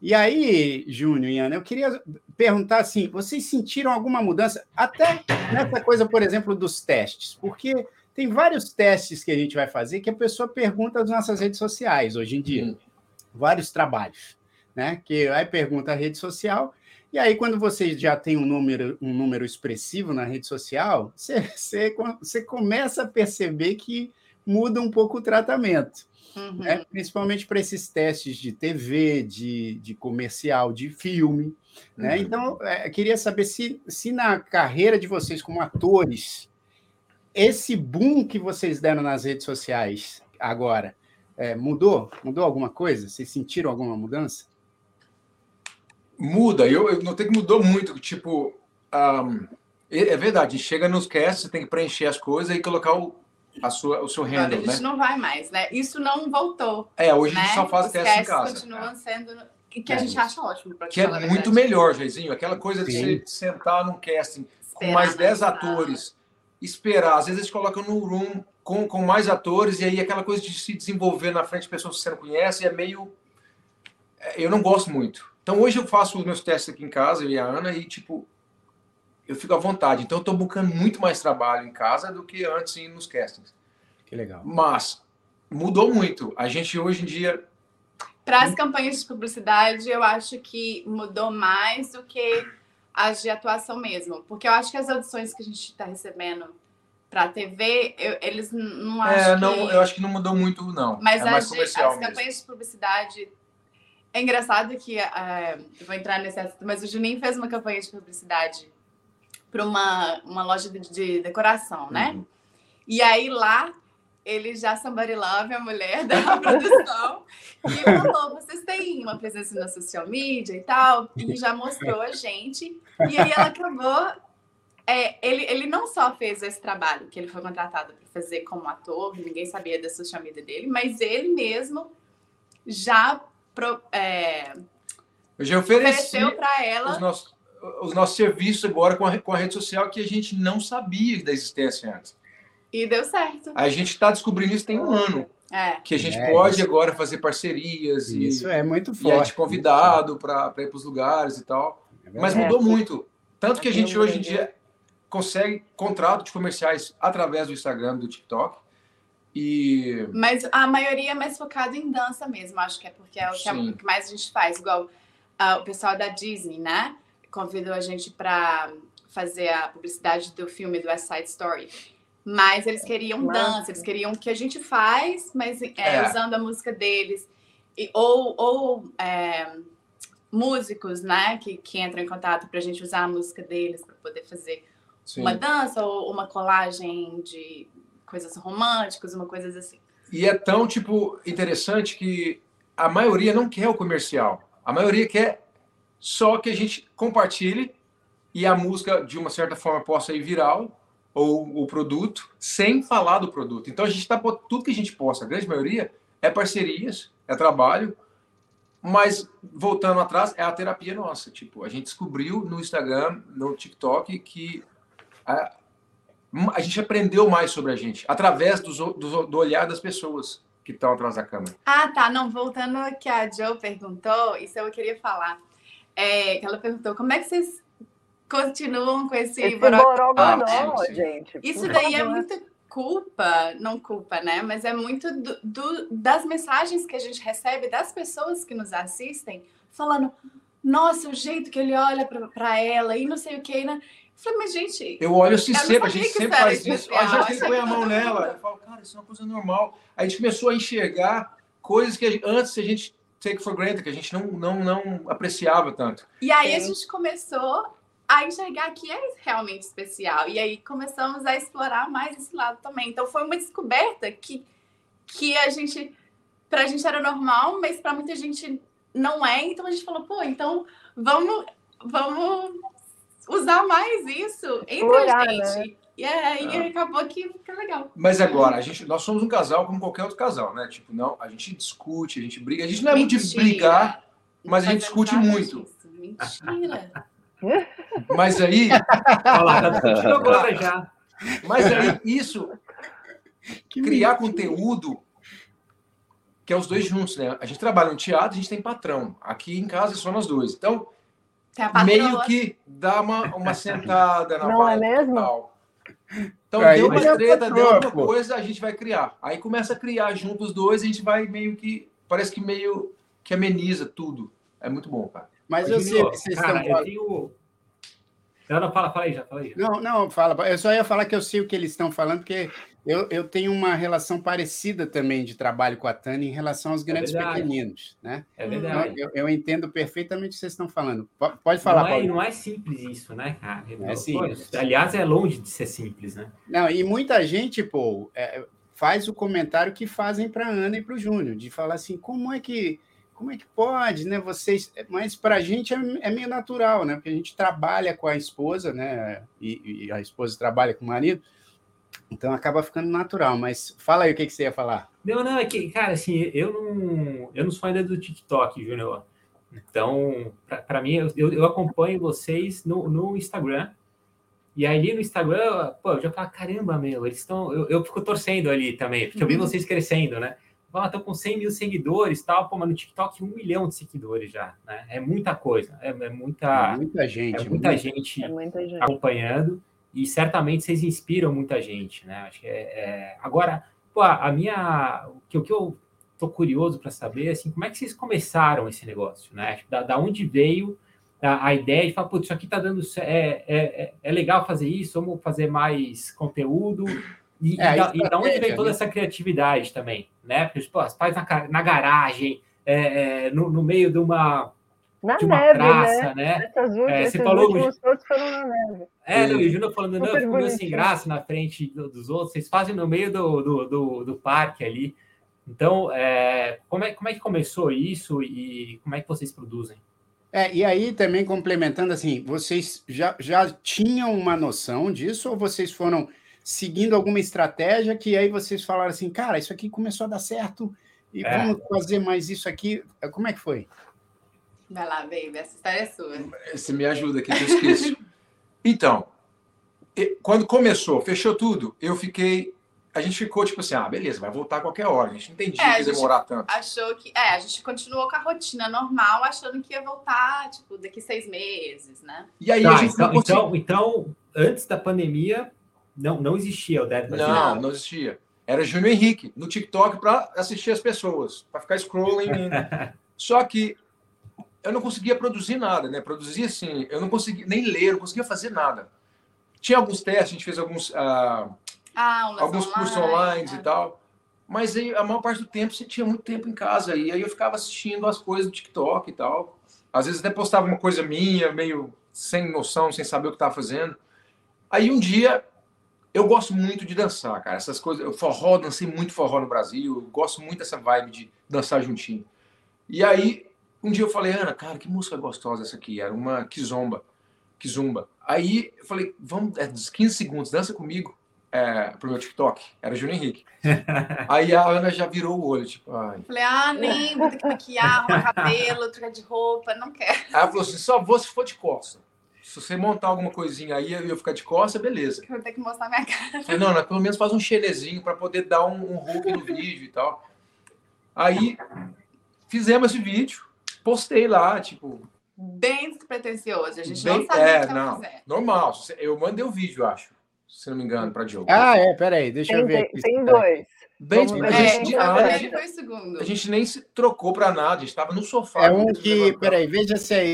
E aí, Júnior e Ana, eu queria perguntar assim: vocês sentiram alguma mudança, até nessa coisa, por exemplo, dos testes? Porque tem vários testes que a gente vai fazer que a pessoa pergunta nas nossas redes sociais hoje em dia. Hum. Vários trabalhos, né? Que aí pergunta a rede social, e aí, quando você já tem um número, um número expressivo na rede social, você, você, você começa a perceber que muda um pouco o tratamento Uhum. né? principalmente para esses testes de TV, de, de comercial, de filme. Né? Uhum. Então, é, eu queria saber se, se na carreira de vocês como atores, esse boom que vocês deram nas redes sociais agora é, mudou? Mudou alguma coisa? Vocês sentiram alguma mudança? Muda, eu, eu notei que mudou muito. Tipo, um, é é verdade, chega nos casts, você tem que preencher as coisas e colocar o, a sua, o seu Agora handle, a gente né? não vai mais, né? Isso não voltou. É, hoje a né? gente só faz Os teste em casa. continuam sendo. Que, que É, a gente acha ótimo. Que é a muito melhor, Jaizinho. Aquela coisa de Sim. você sentar num casting com Esperar mais 10 nada. atores, esperar. Às vezes eles colocam no room com, com mais atores e aí aquela coisa de se desenvolver na frente de pessoas que você não conhece é meio. é, Eu não gosto muito. Então hoje eu faço os meus testes aqui em casa, eu e a Ana, e tipo, eu fico à vontade. Então eu tô buscando muito mais trabalho em casa do que antes ir nos castings. Que legal. Mas mudou muito. A gente hoje em dia. Para as campanhas de publicidade, eu acho que mudou mais do que as de atuação mesmo. Porque eu acho que as audições que a gente está recebendo para TV, eu, eles não É, acham não, que... eu acho que não mudou muito, não. Mas é mais as, comercial as mesmo. campanhas de publicidade. É engraçado que. eu vou entrar nesse assunto, mas o Juninho fez uma campanha de publicidade para uma, uma loja de, de decoração, né? Uhum. E aí lá ele já somebody love a mulher da produção e falou: vocês têm uma presença na social media e tal, e já mostrou a gente. E aí ela acabou. é, ele, ele não só fez esse trabalho que ele foi contratado para fazer como ator, ninguém sabia da social media dele, mas ele mesmo já pro- é, Eu já ofereci ofereceu para ela. os nossos, os nossos serviços agora com a, com a rede social que a gente não sabia da existência antes. E deu certo. A gente está descobrindo isso tem um ano, É. que a gente É, pode isso- agora fazer parcerias e, Isso é muito e forte. é de convidado para ir para os lugares e tal. É Mas mudou muito. Tanto que a gente hoje em dia consegue contrato de comerciais através do Instagram, do TikTok. E Mas a maioria é mais focada em dança mesmo, acho que é porque é o que, a- que mais a gente faz. Igual ah, o pessoal da Disney, né? Convidou a gente para fazer a publicidade do filme do West Side Story. Mas eles queriam dança, eles queriam o que a gente faz, mas é, É. usando a música deles. E- ou ou é, músicos, né? Que, que entram em contato para a gente usar a música deles para poder fazer sim. uma dança ou uma colagem de coisas românticas, uma coisa assim. E é tão, tipo, interessante que a maioria não quer o comercial. A maioria quer só que a gente compartilhe e a música, de uma certa forma, possa ir viral ou o produto, sem falar do produto. Então, a gente está... Tudo que a gente posta, a grande maioria, é parcerias, é trabalho, mas, voltando atrás, é a terapia nossa. Tipo, a gente descobriu no Instagram, no TikTok, que a, a gente aprendeu mais sobre a gente, através dos, o- dos- do olhar das pessoas que estão atrás da câmera. Ah, tá. Não, voltando ao que a Jo perguntou, isso eu queria falar. É, que ela perguntou como é que vocês continuam com esse, Esse borogodó? borogodó, Ah, sim. gente. Isso daí é muita culpa, não culpa, né? Mas é muito do, do- das mensagens que a gente recebe das pessoas que nos assistem, falando, nossa, o jeito que ele olha pra ela e não sei o que, né? Eu falei, mas gente, Eu olho assim sempre, a gente sempre faz isso. já ele achei põe a mão nela, eu falo, cara, isso é uma coisa normal. A gente começou a enxergar coisas que a gente- antes a gente take for granted, que a gente não, não, não apreciava tanto. E aí a Sim. gente começou a enxergar que é realmente especial. E aí começamos a explorar mais esse lado também. Então foi uma descoberta que, que a gente, pra gente era normal, mas pra muita gente não é. Então a gente falou, pô, então vamos, vamos usar mais isso entre Explorar, a gente. E aí acabou que fica legal. Mas agora, a gente, nós somos um casal como qualquer outro casal, né? Tipo, não, a gente discute, a gente briga. A gente não é muito de Mentira. brigar, mas a gente discute muito. disso. Mentira. mas aí, Olha tá agora já. mas aí isso Que criar conteúdo que é os dois juntos, né? A gente trabalha no teatro, a gente tem patrão. Aqui em casa é só nós dois. Então, meio que dá uma, uma sentada na Não é mesmo? total. Então, Aí deu uma treta, deu patroa, alguma pô. coisa, a gente vai criar. Aí começa a criar junto os dois, a gente vai meio que. Parece que meio que ameniza tudo. É muito bom, cara. Mas eu sei que vocês cara, estão eu falando. tenho... Não, não, fala, fala aí já, fala aí. já. Não, não, fala. Eu só ia falar que eu sei o que eles estão falando, porque eu, eu tenho uma relação parecida também de trabalho com a Tânia em relação aos grandes verdade. pequeninos, né? É Então, verdade. eu, eu entendo perfeitamente o que vocês estão falando. Po- Pode falar, não, é, Paulo. não é simples isso, né, cara? é simples. Aliás, é longe de ser simples, né? Não, e muita gente, pô, é, faz o comentário que fazem para a Ana e para o Júnior, de falar assim, como é que como é que pode, né? Vocês, mas para a gente é, é meio natural, né? Porque a gente trabalha com a esposa, né? E, e a esposa trabalha com o marido, então acaba ficando natural. Mas fala aí o que, que você ia falar. Não, não, é que, cara, assim, eu não, eu não sou ainda do TikTok, Júnior. Então, para mim, eu, eu acompanho vocês no, no Instagram. E ali no Instagram, pô, eu já falo, caramba, meu, eles estão. Eu, eu fico torcendo ali também, porque eu vi Uhum. vocês crescendo, né? Ah, estão com 100 mil seguidores tal, pô, mas no TikTok um milhão de seguidores já, né? É muita coisa, é, é muita, muita gente. é muita gente É muita gente. acompanhando e certamente vocês inspiram muita gente, né? Acho que é, é- agora, pô, a minha, o que, o que eu tô curioso para saber, assim, como é que vocês começaram esse negócio, né? Da, da onde veio a, a ideia e fala, putz, isso aqui tá dando. É, é, é legal fazer isso, vamos fazer mais conteúdo. E, é, e, da, e da onde vem toda né? essa criatividade também, né? Porque, pô, faz na, na garagem, é, é, no, no, meio de uma, na de uma neve, praça, né? né? Essas, é, você falou, todos foram na neve. É, não, e o Júnior falando, Super não, ficou sem graça na frente dos outros, vocês fazem no meio do, do, do, do parque ali. Então, é, como, é, como é que começou isso e como é que vocês produzem? É, e aí também complementando assim, vocês já, já tinham uma noção disso ou vocês foram seguindo alguma estratégia que aí vocês falaram assim, cara, isso aqui começou a dar certo e é. vamos fazer mais isso aqui? Como é que foi? Vai lá, baby, essa história é sua. Você me ajuda aqui, eu esqueço. então, quando começou, fechou tudo, eu fiquei a gente ficou tipo assim, ah, beleza, vai voltar a qualquer hora. A gente não entendia é, que ia demorar tanto. Achou que. É, a gente continuou com a rotina normal, achando que ia voltar, tipo, daqui seis meses, né? E aí tá, a gente então, então, então, antes da pandemia, não, não existia o Dead Brasil. Não, não existia. Era Júnior Henrique, no TikTok, para assistir as pessoas, para ficar scrolling. Só que eu não conseguia produzir nada, né? Produzir assim, eu não conseguia nem ler, não conseguia fazer nada. Tinha alguns testes, a gente fez alguns. Uh, alguns online, cursos online é. e tal. Mas aí, a maior parte do tempo você tinha muito tempo em casa. E aí eu ficava assistindo as coisas do TikTok e tal. Às vezes até postava uma coisa minha, meio sem noção, sem saber o que estava fazendo. Aí um dia eu gosto muito de dançar, cara. Essas coisas, eu forró, dancei muito forró no Brasil, eu gosto muito dessa vibe de dançar juntinho. E aí, um dia eu falei, Ana, cara, que música gostosa essa aqui. Era uma kizomba, kizumba. Aí eu falei, vamos, é, 15 segundos, dança comigo é, pro meu TikTok. Era Júnior Henrique. Aí a Ana já virou o olho, tipo, ai. Falei, ah, nem vou ter que maquiar, arrumar cabelo, trocar de roupa, não quero. Aí ela falou assim: só vou se for de costa. Se você montar alguma coisinha aí e eu ficar de costa, beleza. Eu vou ter que mostrar minha cara. Falei, não, não, pelo menos faz um chelezinho para poder dar um, um hook no vídeo e tal. Aí fizemos esse vídeo, postei lá, tipo. Bem despretensioso, a gente bem, não sabia é, o que não, fazer. Normal, eu mandei o vídeo, acho se não me engano, para Diogo. Ah, é, peraí, deixa tem, eu ver. Aqui. Tem dois. Bem, a, gente, é, a, a, gente, a gente nem se trocou para nada, a gente estava no sofá. É um que, peraí, veja se aí.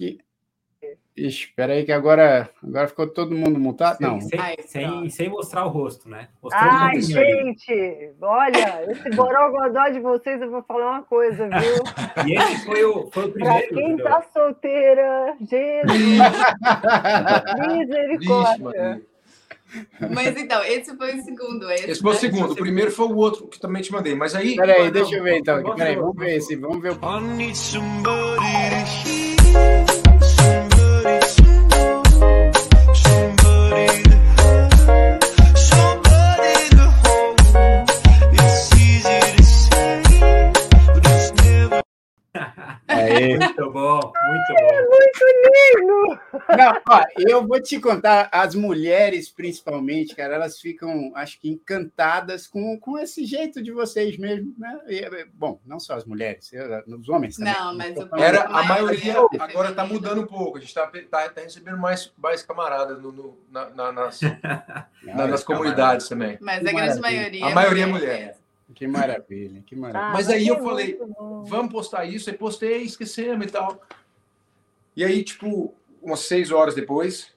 Ixi, espera aí que agora, agora ficou todo mundo mutado. Não. Sem, sem, sem, mostrar o rosto, né? Mostrando Ai, gente, ali. olha, esse borogodó de vocês, eu vou falar uma coisa, viu? e esse foi o, foi o primeiro. Pra quem tá solteira, Jesus, misericórdia. Mas então, esse foi o segundo. Esse, esse foi o né? segundo. O primeiro foi o outro que também te mandei. Mas aí. Peraí, deixa eu ver então. Peraí, vamos ver esse. Vamos ver o. bom, muito bom. É muito lindo! Não, ó, eu vou te contar, as mulheres, principalmente, cara, elas ficam, acho que, encantadas com, com esse jeito de vocês mesmo, né? E, é, bom, não só as mulheres, os homens também. Não, mas o Era a maioria, agora está mudando um pouco, a gente está tá, tá recebendo mais, mais camaradas no, no na, na, nas, na, nas comunidades também. Mas a grande maioria. A maioria é mulher. Que maravilha, que maravilha. Ah, mas aí eu falei, vamos postar isso, aí postei, esquecemos e tal. E aí, tipo, umas seis horas depois.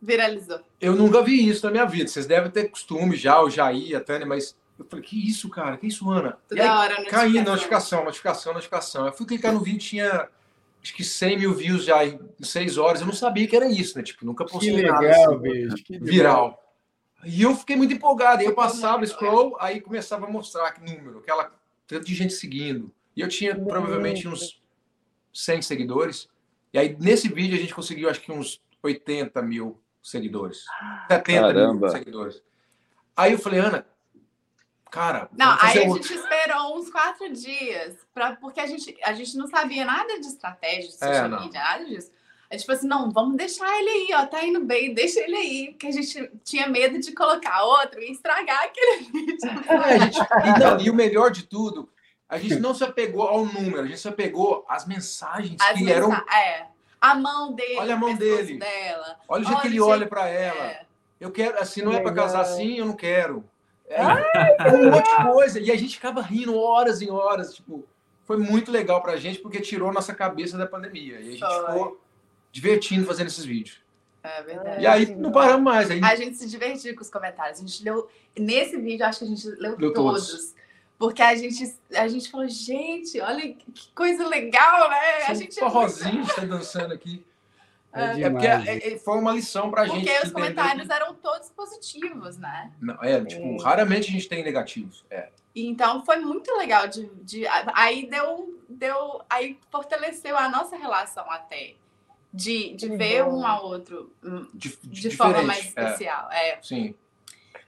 Viralizou. Eu nunca vi isso na minha vida. Vocês devem ter costume já, o Jair, a Tânia, mas eu falei, que isso, cara? Que isso, Ana? Toda aí, hora, Caí, notificação, notificação, notificação. Eu fui clicar no vídeo, tinha acho que 100 mil views já em seis horas. Eu não sabia que era isso, né? Tipo, nunca postei que legal, nada assim, que viral. E eu fiquei muito empolgado. Eu passava, scroll, aí começava a mostrar que número, aquela tanto de gente seguindo. E eu tinha provavelmente uns 100 seguidores. E aí nesse vídeo a gente conseguiu acho que uns 80 mil seguidores. 70 Caramba. mil seguidores. Aí eu falei, Ana, cara. Não, aí a gente esperou uns quatro dias, pra, porque a gente, a gente não sabia nada de estratégia de é, social é, media, nada disso. A gente falou assim, não, vamos deixar ele aí, ó, tá indo bem, deixa ele aí, porque a gente tinha medo de colocar outro e estragar aquele vídeo. É, gente, e, não, e o melhor de tudo, a gente não se apegou ao número, a gente se apegou às mensagens As que mensa- eram. É. A mão dele, Olha a mão dele. dela. Olha o jeito Olha que ele olha para ela. É. Eu quero, assim, não é para casar assim, eu não quero. É, é um monte de coisa. E a gente acaba rindo horas e horas. Tipo, foi muito legal pra gente porque tirou nossa cabeça da pandemia. E a gente Foi. ficou divertindo fazendo esses vídeos. É verdade. E aí não paramos mais. Aí A gente se divertiu com os comentários. A gente leu. Nesse vídeo, acho que a gente leu, Leu todos. todos. Porque a gente, a gente falou, gente, olha que coisa legal, né? A gente forrozinhos está dançando aqui. É É porque é- é- foi uma lição pra gente. Porque os comentários que- eram todos positivos, né? Não, é, tipo, raramente a gente tem negativos. É. Então foi muito legal de, de aí deu deu aí fortaleceu a nossa relação até de, de ver bom. um ao outro hum, De, de forma mais é, especial. É. sim.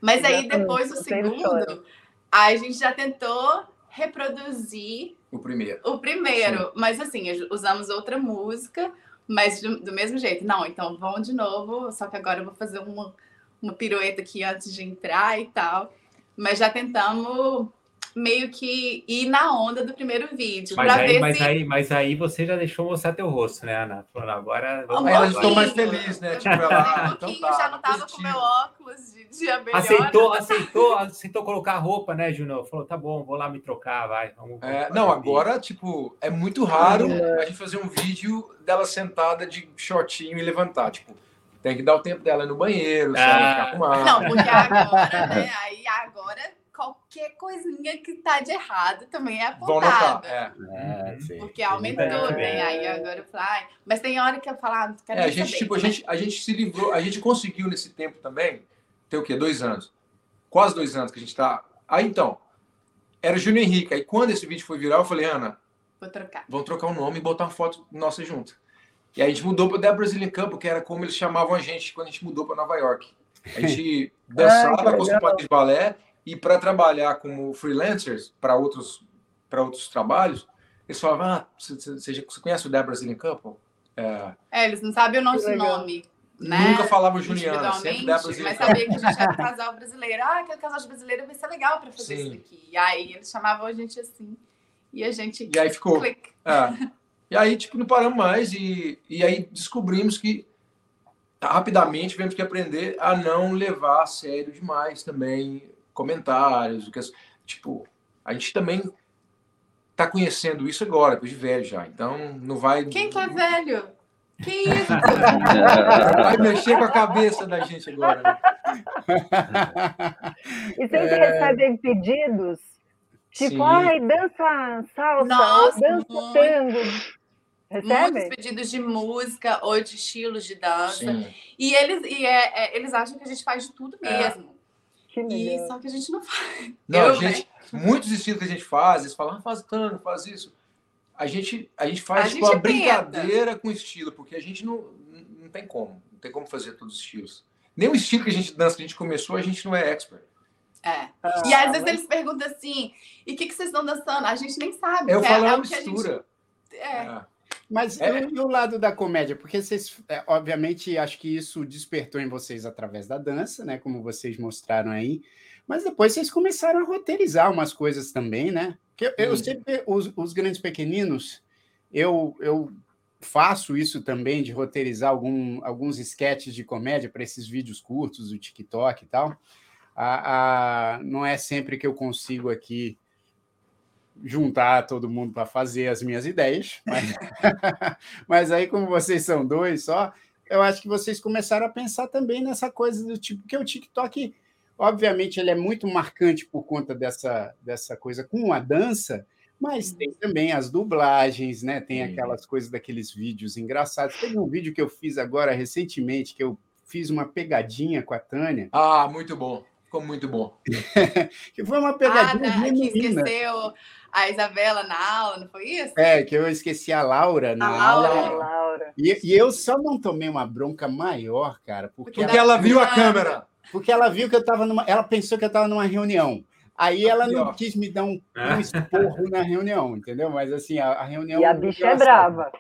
Mas aí depois tem segundo, a gente já tentou reproduzir O primeiro. o primeiro, mas assim, usamos outra música, mas do, do mesmo jeito. Não, então vamos de novo, só que agora eu vou fazer uma, uma pirueta aqui antes de entrar e tal. Mas já tentamos meio que ir na onda do primeiro vídeo. Mas aí, ver mas, se. aí, mas aí você já deixou mostrar teu rosto, né, Ana? Falando, agora. vamos Um estão mais felizes, né? Tipo, ela, um então tá, já não tava com meu óculos de, de abelhona. Aceitou, aceitou, aceitou colocar a roupa, né, Júnior? Falou, tá bom, vou lá me trocar, vai. Vamos, É, vamos não, fazer agora, tipo, é muito raro a gente fazer um vídeo dela sentada de shortinho e levantar. Tipo, tem que dar o tempo dela no banheiro, se ela Ah. ficar arrumada. Não, porque agora, né? Aí agora qualquer coisinha que tá de errado também é Vão apontada. É. É, sim. Porque aumentou, gente né? Aí agora eu falo, ai, mas tem hora que eu falo, ah, É, a gente, saber, tipo, a né? gente, a gente se livrou, a gente conseguiu nesse tempo também, tem o quê? Dois anos. Quase dois anos que a gente tá. Aí então, era Júnior Henrique. Aí quando esse vídeo foi viral, eu falei, Ana, Vou trocar. vamos trocar o nome e botar uma foto nossa junto. E aí a gente mudou para The Brazilian Camp, que era como eles chamavam a gente quando a gente mudou para Nova York. A gente dançava que com os de balé e para trabalhar como freelancers para outros para outros trabalhos, eles falavam, ah, você, você, conhece o The Brazilian Couple? É, É, eles não sabem o nosso nome, né? Nunca falavam Juliana, sempre mas sabia que a gente era um casal brasileiro. Ah, aquele casal de brasileiro vai ser legal para fazer Sim. isso daqui. E aí eles chamavam a gente assim. E a gente E aí ficou. clique. É. E aí, tipo, não paramos mais. E, e aí descobrimos que rapidamente tivemos que aprender a não levar a sério demais também comentários. o que as- Tipo, a gente também tá conhecendo isso agora, depois de velho já. Então, não vai. Quem que é velho? Que isso? Vai mexer com a cabeça da gente agora. Né? E vocês recebem pedidos? Tipo, Sim. ai, dança salsa, Nossa, dança muito. tango. Muitos pedidos de música ou de estilos de dança. Sim. E eles, e é, é, eles acham que a gente faz de tudo É. mesmo. Que E só que a gente não faz. Não, Eu, a gente, muitos estilos que a gente faz, eles falam, ah, faz tango, faz isso. A gente, a gente faz A tipo, gente uma tenta. brincadeira com estilo, porque a gente não, não tem como. Não tem como fazer todos os estilos. Nem o estilo que a gente dança, que a gente começou, a gente não é expert. É. Ah, E às vezes mas- eles perguntam assim: e o que, que vocês estão dançando? A gente nem sabe. Eu é, falo é uma o que a gente- mistura. é. É. Mas É. e o- lado da comédia? Porque vocês, é, obviamente, acho que isso despertou em vocês através da dança, né? Como vocês mostraram aí. Mas depois vocês começaram a roteirizar umas coisas também, né? Porque eu, sempre, os, os grandes pequeninos, eu, eu faço isso também, de roteirizar algum, alguns sketches de comédia para esses vídeos curtos do TikTok e tal. A, a- não é sempre que eu consigo aqui juntar todo mundo para fazer as minhas ideias, mas, mas aí, como vocês são dois só, eu acho que vocês começaram a pensar também nessa coisa do tipo, que o TikTok, obviamente, ele é muito marcante por conta dessa, dessa coisa com a dança, mas tem também as dublagens, né? Tem aquelas coisas daqueles vídeos engraçados. Teve um vídeo que eu fiz agora recentemente, que eu fiz uma pegadinha com a Tânia, Ah, muito bom. Ficou muito bom. que foi uma Ah, pegadinha tá, que esqueceu a Isabela na aula, não foi isso? É, que eu esqueci a Laura na A aula. Laura. Laura. E, e eu só não tomei uma bronca maior, cara, porque, Porque ela, ela viu a Ah. câmera. porque ela viu que eu estava numa. Ela pensou que eu estava numa reunião. Aí ela Aqui, não quis me dar um, Ah. um esporro na reunião, entendeu? Mas assim, a, a reunião. E a bicha é brava.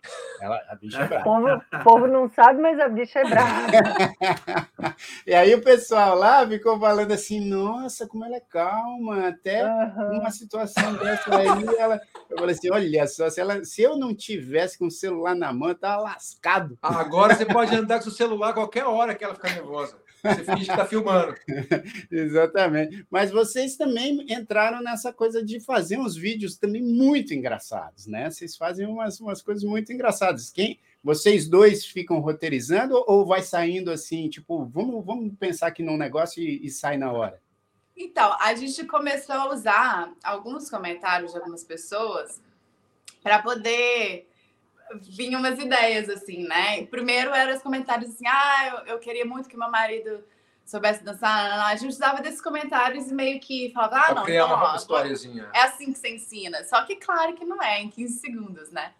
Ela, a bicha é brava. O povo, o povo não sabe, mas a bicha é brava. e aí o pessoal lá ficou falando assim, nossa, como ela é calma, até uhum. uma situação dessa aí, ela... Eu falei assim, olha só, se, ela, se eu não tivesse com o celular na mão, eu tava lascado. Agora você pode andar com o celular qualquer hora que ela ficar nervosa. Você finge que está filmando. Exatamente. Mas vocês também entraram nessa coisa de fazer uns vídeos também muito engraçados, né? Vocês fazem umas, umas coisas muito engraçadas. Quem, vocês dois ficam roteirizando ou vai saindo assim, tipo, vamos, vamos pensar aqui num negócio e, e sai na hora? Então, a gente começou a usar alguns comentários de algumas pessoas para poder vinham umas ideias, assim, né? Primeiro eram os comentários assim, ah, eu, eu queria muito que meu marido soubesse dançar. A gente usava desses comentários e meio que falava, ah, não, criar então, uma ó, historiazinha. É assim que você ensina. Só que claro que não é, em 15 segundos, né?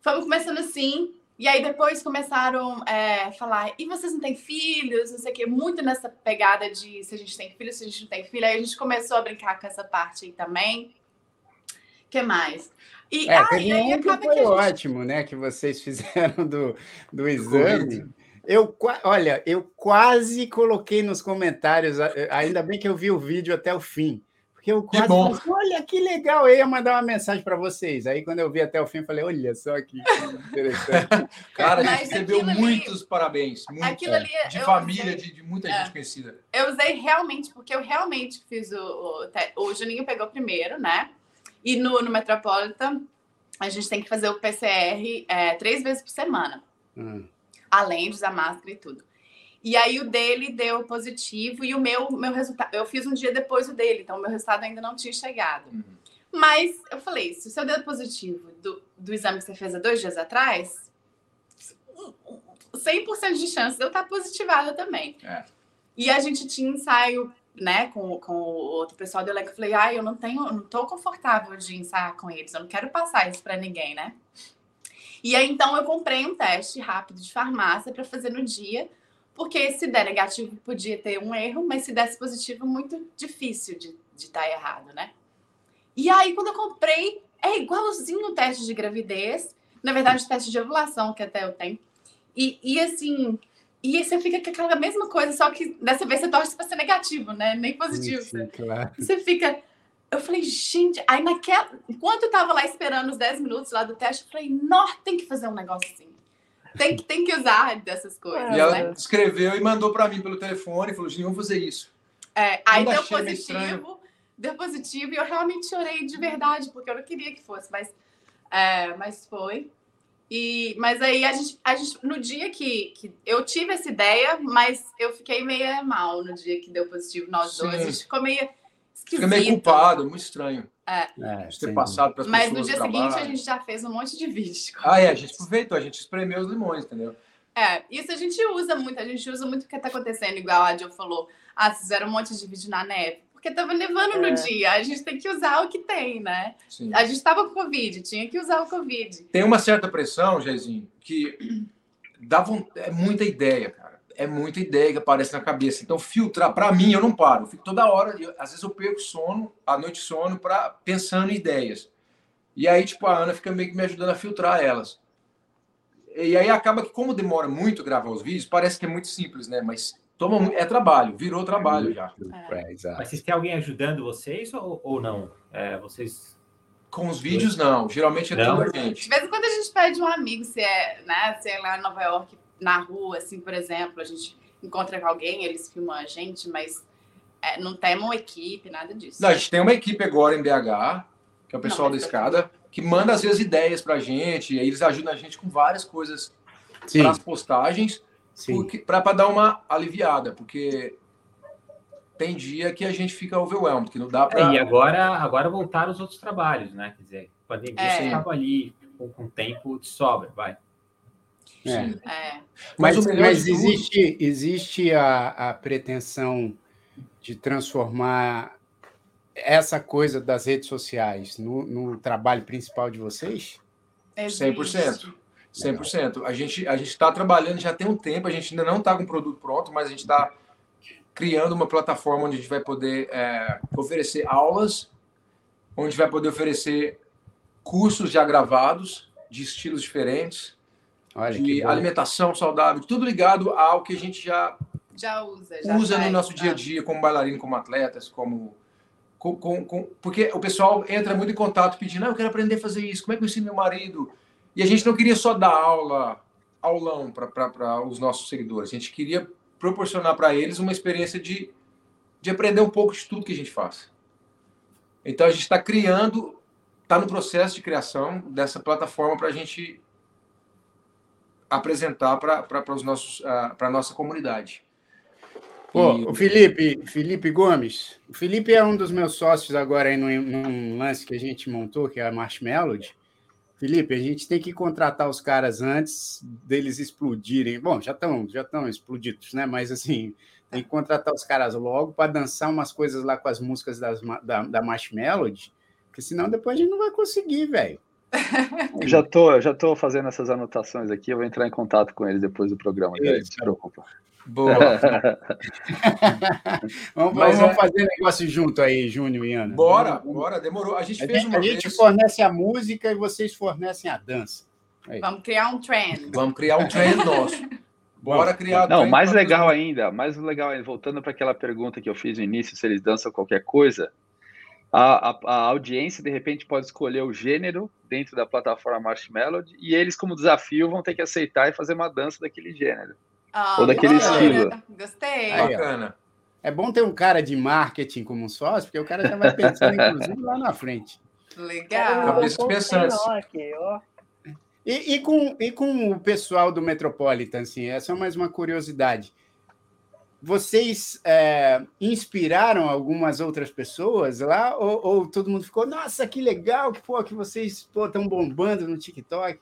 Fomos começando assim, e aí depois começaram a é, falar, e vocês não têm filhos? Não sei o quê, muito nessa pegada de se a gente tem filho, se a gente não tem filho. Aí a gente começou a brincar com essa parte aí também. O que mais? E, é, ah, e aí acaba que foi gente... ótimo, né? Que vocês fizeram do, do exame. Eu, olha, eu quase coloquei nos comentários, ainda bem que eu vi o vídeo até o fim. Porque eu quase que falei, assim, olha que legal, eu ia mandar uma mensagem para vocês. Aí quando eu vi até o fim, falei, olha só que interessante. Cara, a gente recebeu muitos parabéns. Muito, aquilo ali, de família, usei, de, de, muita é, gente conhecida. Eu usei realmente, porque eu realmente fiz o, o. O Juninho pegou primeiro, né? E no, no Metropolitan, a gente tem que fazer o PCR é, três vezes por semana. Hum. Além de usar máscara e tudo. E aí o dele deu positivo e o meu, meu resultado. Eu fiz um dia depois o dele, então o meu resultado ainda não tinha chegado. Uhum. Mas eu falei: se o seu deu positivo do, do exame que você fez há dois dias atrás, 100% de chance de eu estar positivada também. É. E a gente tinha ensaio né, com, com o outro pessoal do elenco, eu falei, ah, eu não tenho, não tô confortável de ensaiar com eles, eu não quero passar isso para ninguém, né? E aí então eu comprei um teste rápido de farmácia para fazer no dia, porque se der negativo podia ter um erro, mas se desse positivo muito difícil de estar errado, né? E aí quando eu comprei, é igualzinho o teste de gravidez, na verdade o teste de ovulação que até eu tenho. E, e assim, e aí você fica com aquela mesma coisa, só que dessa vez você torce para ser negativo, né? Nem positivo. Sim, sim, claro. Você fica. Eu falei, gente, aí naquela. Enquanto eu tava lá esperando os 10 minutos lá do teste, eu falei, nó, tem que fazer um negócio assim. Tem que, tem que usar dessas coisas. E ela né? escreveu e mandou para mim pelo telefone e falou, gente, vamos fazer isso. É, aí deu positivo, deu positivo e eu realmente chorei de verdade, porque eu não queria que fosse, mas, é, mas foi. E, mas aí a gente, a gente no dia que, que eu tive essa ideia, mas eu fiquei meio mal no dia que deu positivo nós Sim. dois. A gente ficou meio esquisito. Fica meio culpado, muito estranho. É. é ter passado para as Mas no dia seguinte a gente já fez um monte de vídeo. Ah, é, a gente aproveitou, a gente espremeu os limões, entendeu? É, isso a gente usa muito, a gente usa muito o que está acontecendo, igual a Jill falou. Ah, fizeram um monte de vídeo na neve porque estava nevando é. no dia. A gente tem que usar o que tem, né? Sim. A gente estava com Covid, tinha que usar o Covid. Tem uma certa pressão, Jaizinho, que dá é muita ideia, cara. É muita ideia que aparece na cabeça. Então, filtrar, para mim, eu não paro. Eu fico toda hora, eu, às vezes eu perco sono, a noite sono, para pensando em ideias. E aí, tipo, a Ana fica meio que me ajudando a filtrar elas. E aí acaba que, como demora muito gravar os vídeos, parece que é muito simples, né? Mas toma é trabalho, virou trabalho é já. É. É, Mas vocês têm alguém ajudando vocês ou, ou não? É, vocês com os vídeos não, geralmente é não. toda gente. De vez em quando a gente pede um amigo, se é, né, se é lá em Nova York, na rua, assim, por exemplo, a gente encontra com alguém, eles filmam a gente, mas é, não tem uma equipe, nada disso. Não, a gente tem uma equipe agora em BH, que é o pessoal não, da escada, que manda às vezes ideias pra gente, e aí eles ajudam a gente com várias coisas para as postagens para dar uma aliviada, porque tem dia que a gente fica overwhelmed, que não dá para. É, e agora, agora voltaram os outros trabalhos, né? Quer dizer, a pandemia é. estava ali com, com tempo de sobra, vai. É. é. Mas, mas, mas existe, existe a, a pretensão de transformar essa coisa das redes sociais no, no trabalho principal de vocês? Existe. 100%. 100%. A gente a está trabalhando já tem um tempo, a gente ainda não está com o produto pronto, mas a gente está criando uma plataforma onde a gente vai poder é, oferecer aulas, onde vai poder oferecer cursos já gravados de estilos diferentes, Olha, de alimentação saudável, tudo ligado ao que a gente já, já usa, já usa no nosso dia a dia, como bailarino, como atletas, como. Com, com, com, porque o pessoal entra muito em contato pedindo, ah, eu quero aprender a fazer isso, como é que eu ensino meu marido? E a gente não queria só dar aula, aulão para os nossos seguidores, a gente queria proporcionar para eles uma experiência de, de aprender um pouco de tudo que a gente faz. Então a gente está criando, está no processo de criação dessa plataforma para a gente apresentar para os nossos para a nossa comunidade. Pô, e... o Felipe, Felipe Gomes, o Felipe é um dos meus sócios agora aí num, num lance que a gente montou, que é a Marshmallow. Felipe, a gente tem que contratar os caras antes deles explodirem. Bom, já estão já estão explodidos, né? Mas assim, tem que contratar os caras logo para dançar umas coisas lá com as músicas das, da, da Marshmallow, porque senão depois a gente não vai conseguir, velho. já tô, já tô fazendo essas anotações aqui, eu vou entrar em contato com eles depois do programa. Não se preocupa. Boa. vamos, Mas, vamos é... fazer negócio junto aí, Júnior e Ana. Bora, bora, demorou. A gente a fez gente, uma A vez... gente fornece a música e vocês fornecem a dança. Aí. Vamos criar um trend. Vamos criar um trend nosso. Bora criar. Não, mais legal ainda, mais legal ainda, voltando para aquela pergunta que eu fiz no início, se eles dançam qualquer coisa, a, a, a, audiência de repente pode escolher o gênero dentro da plataforma Marshmallow e eles, como desafio, vão ter que aceitar e fazer uma dança daquele gênero. Ah, ou daquele estilo. Gostei. Aí, Bacana. É bom ter um cara de marketing como um sócio, porque o cara já vai pensando, inclusive, lá na frente. Legal. Cabeça pensante. E, e, com, e com o pessoal do Metropolitan, assim, essa é mais uma curiosidade. Vocês é, inspiraram algumas outras pessoas lá? Ou, ou, todo mundo ficou, nossa, que legal que, pô, que vocês estão bombando no TikTok?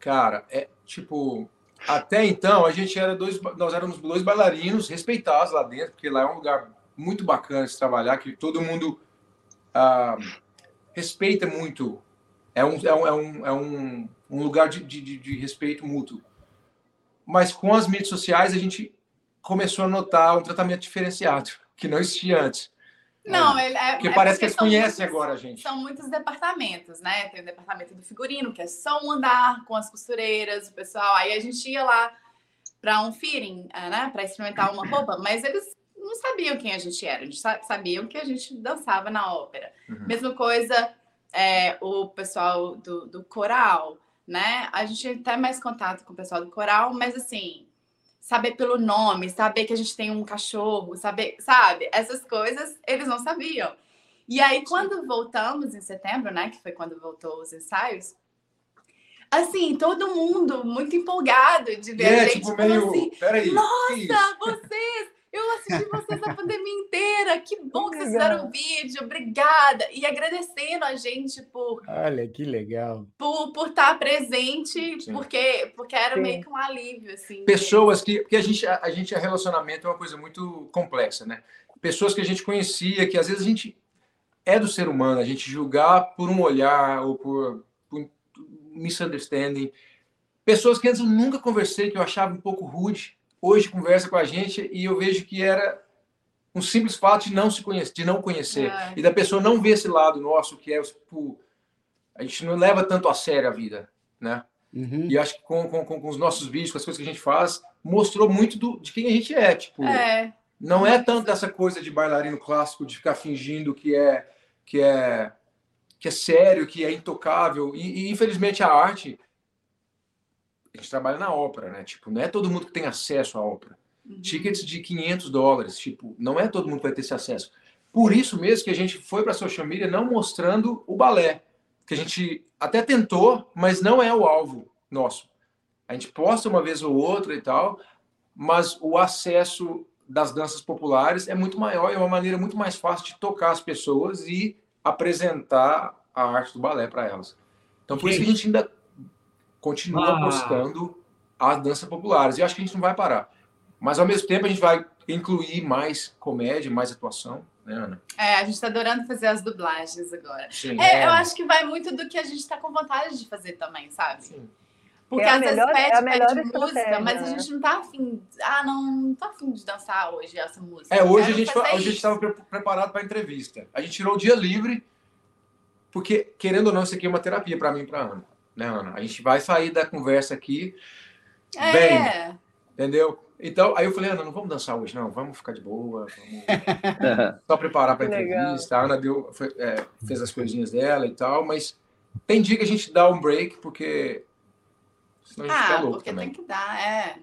Cara, é tipo, até então, a gente era dois, nós éramos dois bailarinos respeitados lá dentro, porque lá é um lugar muito bacana de trabalhar, que todo mundo ah, respeita muito. É um, é um, é um, é um, um lugar de, de, de respeito mútuo. Mas com as mídias sociais, a gente começou a notar um tratamento diferenciado, que não existia antes. Não, é, é, porque é parece porque que eles conhecem muitos, agora a gente. São muitos departamentos, né? Tem o departamento do figurino, que é só um andar com as costureiras, o pessoal. Aí a gente ia lá para um fitting, eh, né? Para experimentar uma roupa, mas eles não sabiam quem a gente era. Eles sabiam que a gente dançava na ópera. Uhum. Mesma coisa, é, o pessoal do, do coral, né? A gente tem até mais contato com o pessoal do coral, mas assim, saber pelo nome, saber que a gente tem um cachorro, saber, sabe? Essas coisas eles não sabiam. E aí, quando voltamos em setembro, né? Que foi quando voltou os ensaios, assim, todo mundo muito empolgado de ver é, a gente. Tipo, meio... assim, Peraí, Nossa, vocês eu assisti vocês a pandemia inteira. Que bom que, vocês fizeram o vídeo. Obrigada. E agradecendo a gente por. Olha, que legal. Por, por estar presente, porque, porque era Sim. meio que um alívio, assim. Pessoas que. Porque a gente, a, a gente, a relacionamento é uma coisa muito complexa, né? Pessoas que a gente conhecia, que às vezes a gente é do ser humano, a gente julgar por um olhar ou por, por misunderstanding. Pessoas que antes eu nunca conversei, que eu achava um pouco rude hoje conversa com a gente e eu vejo que era um simples fato de não se conhecer, de não conhecer é. e da pessoa não ver esse lado nosso que é tipo, a gente não leva tanto a sério a vida, né? Uhum. E acho que com, com, com, os nossos vídeos, com as coisas que a gente faz, mostrou muito do, de quem a gente é, tipo, é. não é tanto essa coisa de bailarino clássico de ficar fingindo que é que é que é sério, que é intocável e, e infelizmente a arte a gente trabalha na ópera, né? Tipo, não é todo mundo que tem acesso à ópera. Uhum. Tickets de 500 dólares, tipo, não é todo mundo que vai ter esse acesso. Por isso mesmo que a gente foi para a social media não mostrando o balé, que a gente até tentou, mas não é o alvo nosso. A gente posta uma vez ou outra e tal, mas o acesso das danças populares é muito maior e é uma maneira muito mais fácil de tocar as pessoas e apresentar a arte do balé para elas. Então, por gente. isso que a gente ainda continua ah. apostando as danças populares. E acho que a gente não vai parar. Mas, ao mesmo tempo, a gente vai incluir mais comédia, mais atuação, né, Ana? É, a gente está adorando fazer as dublagens agora. Sim, é, é. Eu acho que vai muito do que a gente está com vontade de fazer também, sabe? Sim. Porque é às vezes melhor, pede, é a melhor pede música, mas a gente não tá afim. Ah, não, não tô afim de dançar hoje essa música. É, hoje a gente, a gente estava preparado para a entrevista. A gente tirou o dia livre, porque, querendo ou não, isso aqui é uma terapia para mim e para Ana. Não, não. A gente vai sair da conversa aqui É. bem, entendeu? Então, aí eu falei, Ana, não vamos dançar hoje, não. Vamos ficar de boa, vamos só preparar para a entrevista. A Ana deu, foi- é, fez as coisinhas dela e tal, mas tem dia que a gente dá um break, porque senão a gente Ah, fica louco porque também. tem que dar, é.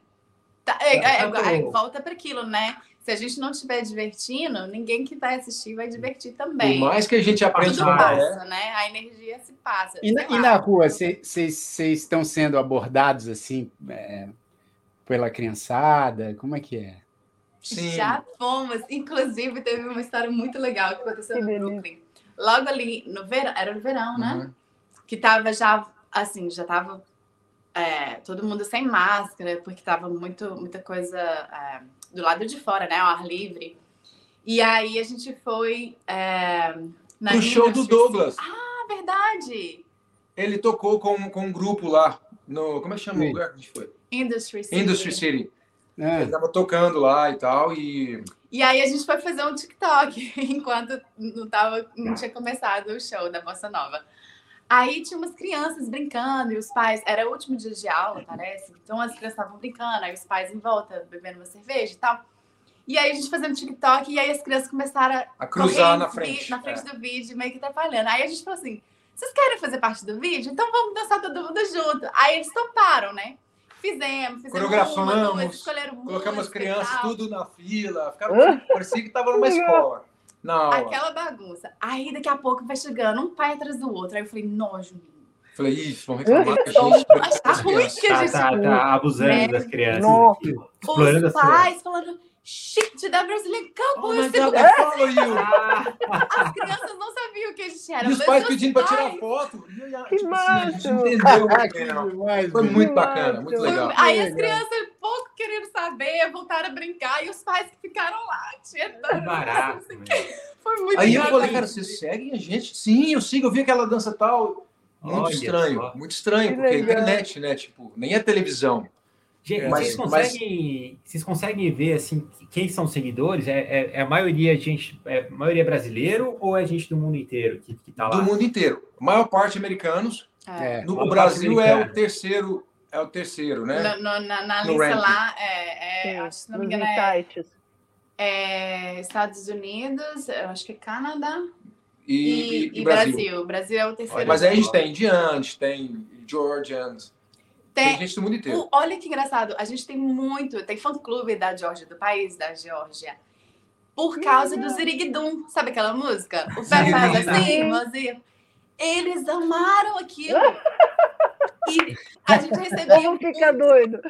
Tá, é, é, tanto- aí volta para aquilo, né? Se a gente não estiver divertindo, ninguém que vai assistir vai divertir Por também. mais que a gente aprenda Tudo passa. é, passa, né? A energia se passa. E na, e na rua, vocês estão sendo abordados assim é, pela criançada? Como é que é? sim, Já fomos. Inclusive, teve uma história muito legal que aconteceu Que no. Brooklyn. Logo ali no verão, era no verão, né? Uhum. Que tava já, assim, já tava é, todo mundo sem máscara, porque tava muito, muita coisa é, do lado de fora, né? Ao ar livre. E aí a gente foi é, na show do Douglas. Ah, verdade! Ele tocou com, com um grupo lá, no. Como é que chama Sim. o lugar que a gente foi? Industry City. Industry City. Ah, Ele tava tocando lá e tal, e E aí a gente foi fazer um TikTok enquanto não, tava, não tinha começado o show da Bossa Nova. Aí tinha umas crianças brincando e os pais. Era o último dia de aula, parece. Então as crianças estavam brincando, aí os pais em volta bebendo uma cerveja e tal. E aí a gente fazendo TikTok e aí as crianças começaram a a cruzar correr na frente. na frente É. do vídeo, meio que atrapalhando. Aí a gente falou assim: vocês querem fazer parte do vídeo? Então vamos dançar todo mundo junto. Aí eles toparam, né? Fizemos, fizemos Coreografamos, uma, duas, escolheram Colocamos as música e crianças tudo na fila, ficaram, parecia que tava numa escola. Na aula. Aquela bagunça. Aí daqui a pouco vai chegando um pai atrás do outro. Aí eu falei, nojo. Falei, ih, vão reclamar que a Então, gente. Tá ruim que a Tá, gente. tá, tá abusando É. das crianças. Nossa. Os pais falando, shit, da Brazilian Oh, Couple. my esse lugar." As crianças não sabiam o que a gente era. E os pais pedindo para tirar foto. E eu, Que tipo assim, a entendeu. Ah, que demais, Foi muito bacana, muito Foi- legal. Aí Que as crianças, pouco querendo saber, voltaram a brincar. E os pais que ficaram lá, tietando. barato. Foi muito Aí eu falei, cara, vocês seguem a gente? Sim, eu sigo, eu vi aquela dança tal. Muito Olha estranho, só. muito estranho, Que porque é legal. internet, né? Tipo, nem é televisão. Gente, Mas- vocês, conseguem, vocês conseguem ver assim quem são os seguidores? É, é- é a maioria gente, é a maioria brasileiro ou é gente do mundo inteiro que, que tá lá? Do mundo inteiro. A maior parte americanos. É. É. No Maior Brasil é o terceiro, é o terceiro, né? No- no- na, na No lista ranking. lá, é, é, se não me engano, é, é Estados Unidos, eu acho que é Canadá E, e, e- e Brasil. Brasil. O Brasil é o terceiro. Mas aí a gente tem indianos, tem georgians, tem, Tem- gente do mundo inteiro. O- olha que engraçado, a gente tem muito, tem fã-clube da Geórgia, do país da Geórgia, por causa do Ziriguidum, sabe aquela música? O pé faz Ziriguidum. assim, mãozinha. Eles amaram aquilo. E a gente recebia Como fica doido.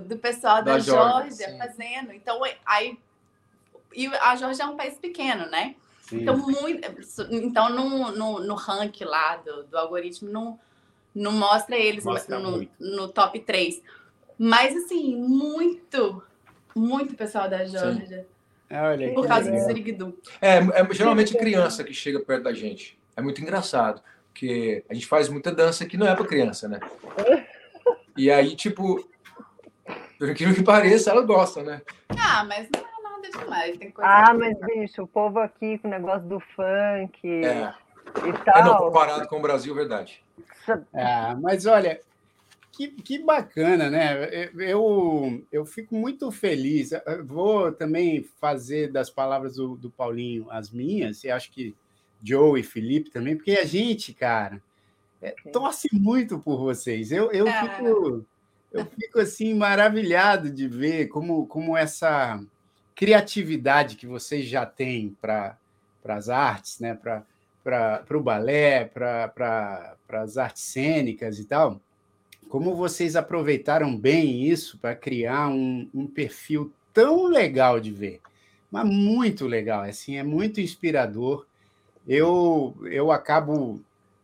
do pessoal da, Da Geórgia, fazendo. Então, aí. E a Geórgia é um país pequeno, né? Sim. Então, muito, então no, no, no ranking lá do, do algoritmo, não, não mostra eles Mostra no, no top 3. Mas, assim, muito, muito pessoal da Geórgia. Olha, Por causa do legal. Ziriguidum. É, é geralmente criança que chega perto da gente. É muito engraçado, porque a gente faz muita dança que não é para criança, né? E aí, tipo, por incrível que pareça, ela gosta, né? Ah, mas não é nada demais. Tem coisa Ah, mas bicho, o povo aqui com o negócio do funk É, e é não, tal. comparado com o Brasil, verdade. Ah, mas olha, que, que bacana, né? Eu, eu fico muito feliz. Vou também fazer das palavras do, do Paulinho as minhas, e acho que Joe e Felipe também, porque a gente, cara, é, torce muito por vocês. Eu, eu, Ah. fico, eu fico assim maravilhado de ver como, como essa criatividade que vocês já têm para as artes, né? Para para o balé, para as artes cênicas e tal, como vocês aproveitaram bem isso para criar um, um perfil tão legal de ver, mas muito legal, assim, é muito inspirador. Eu, eu acabo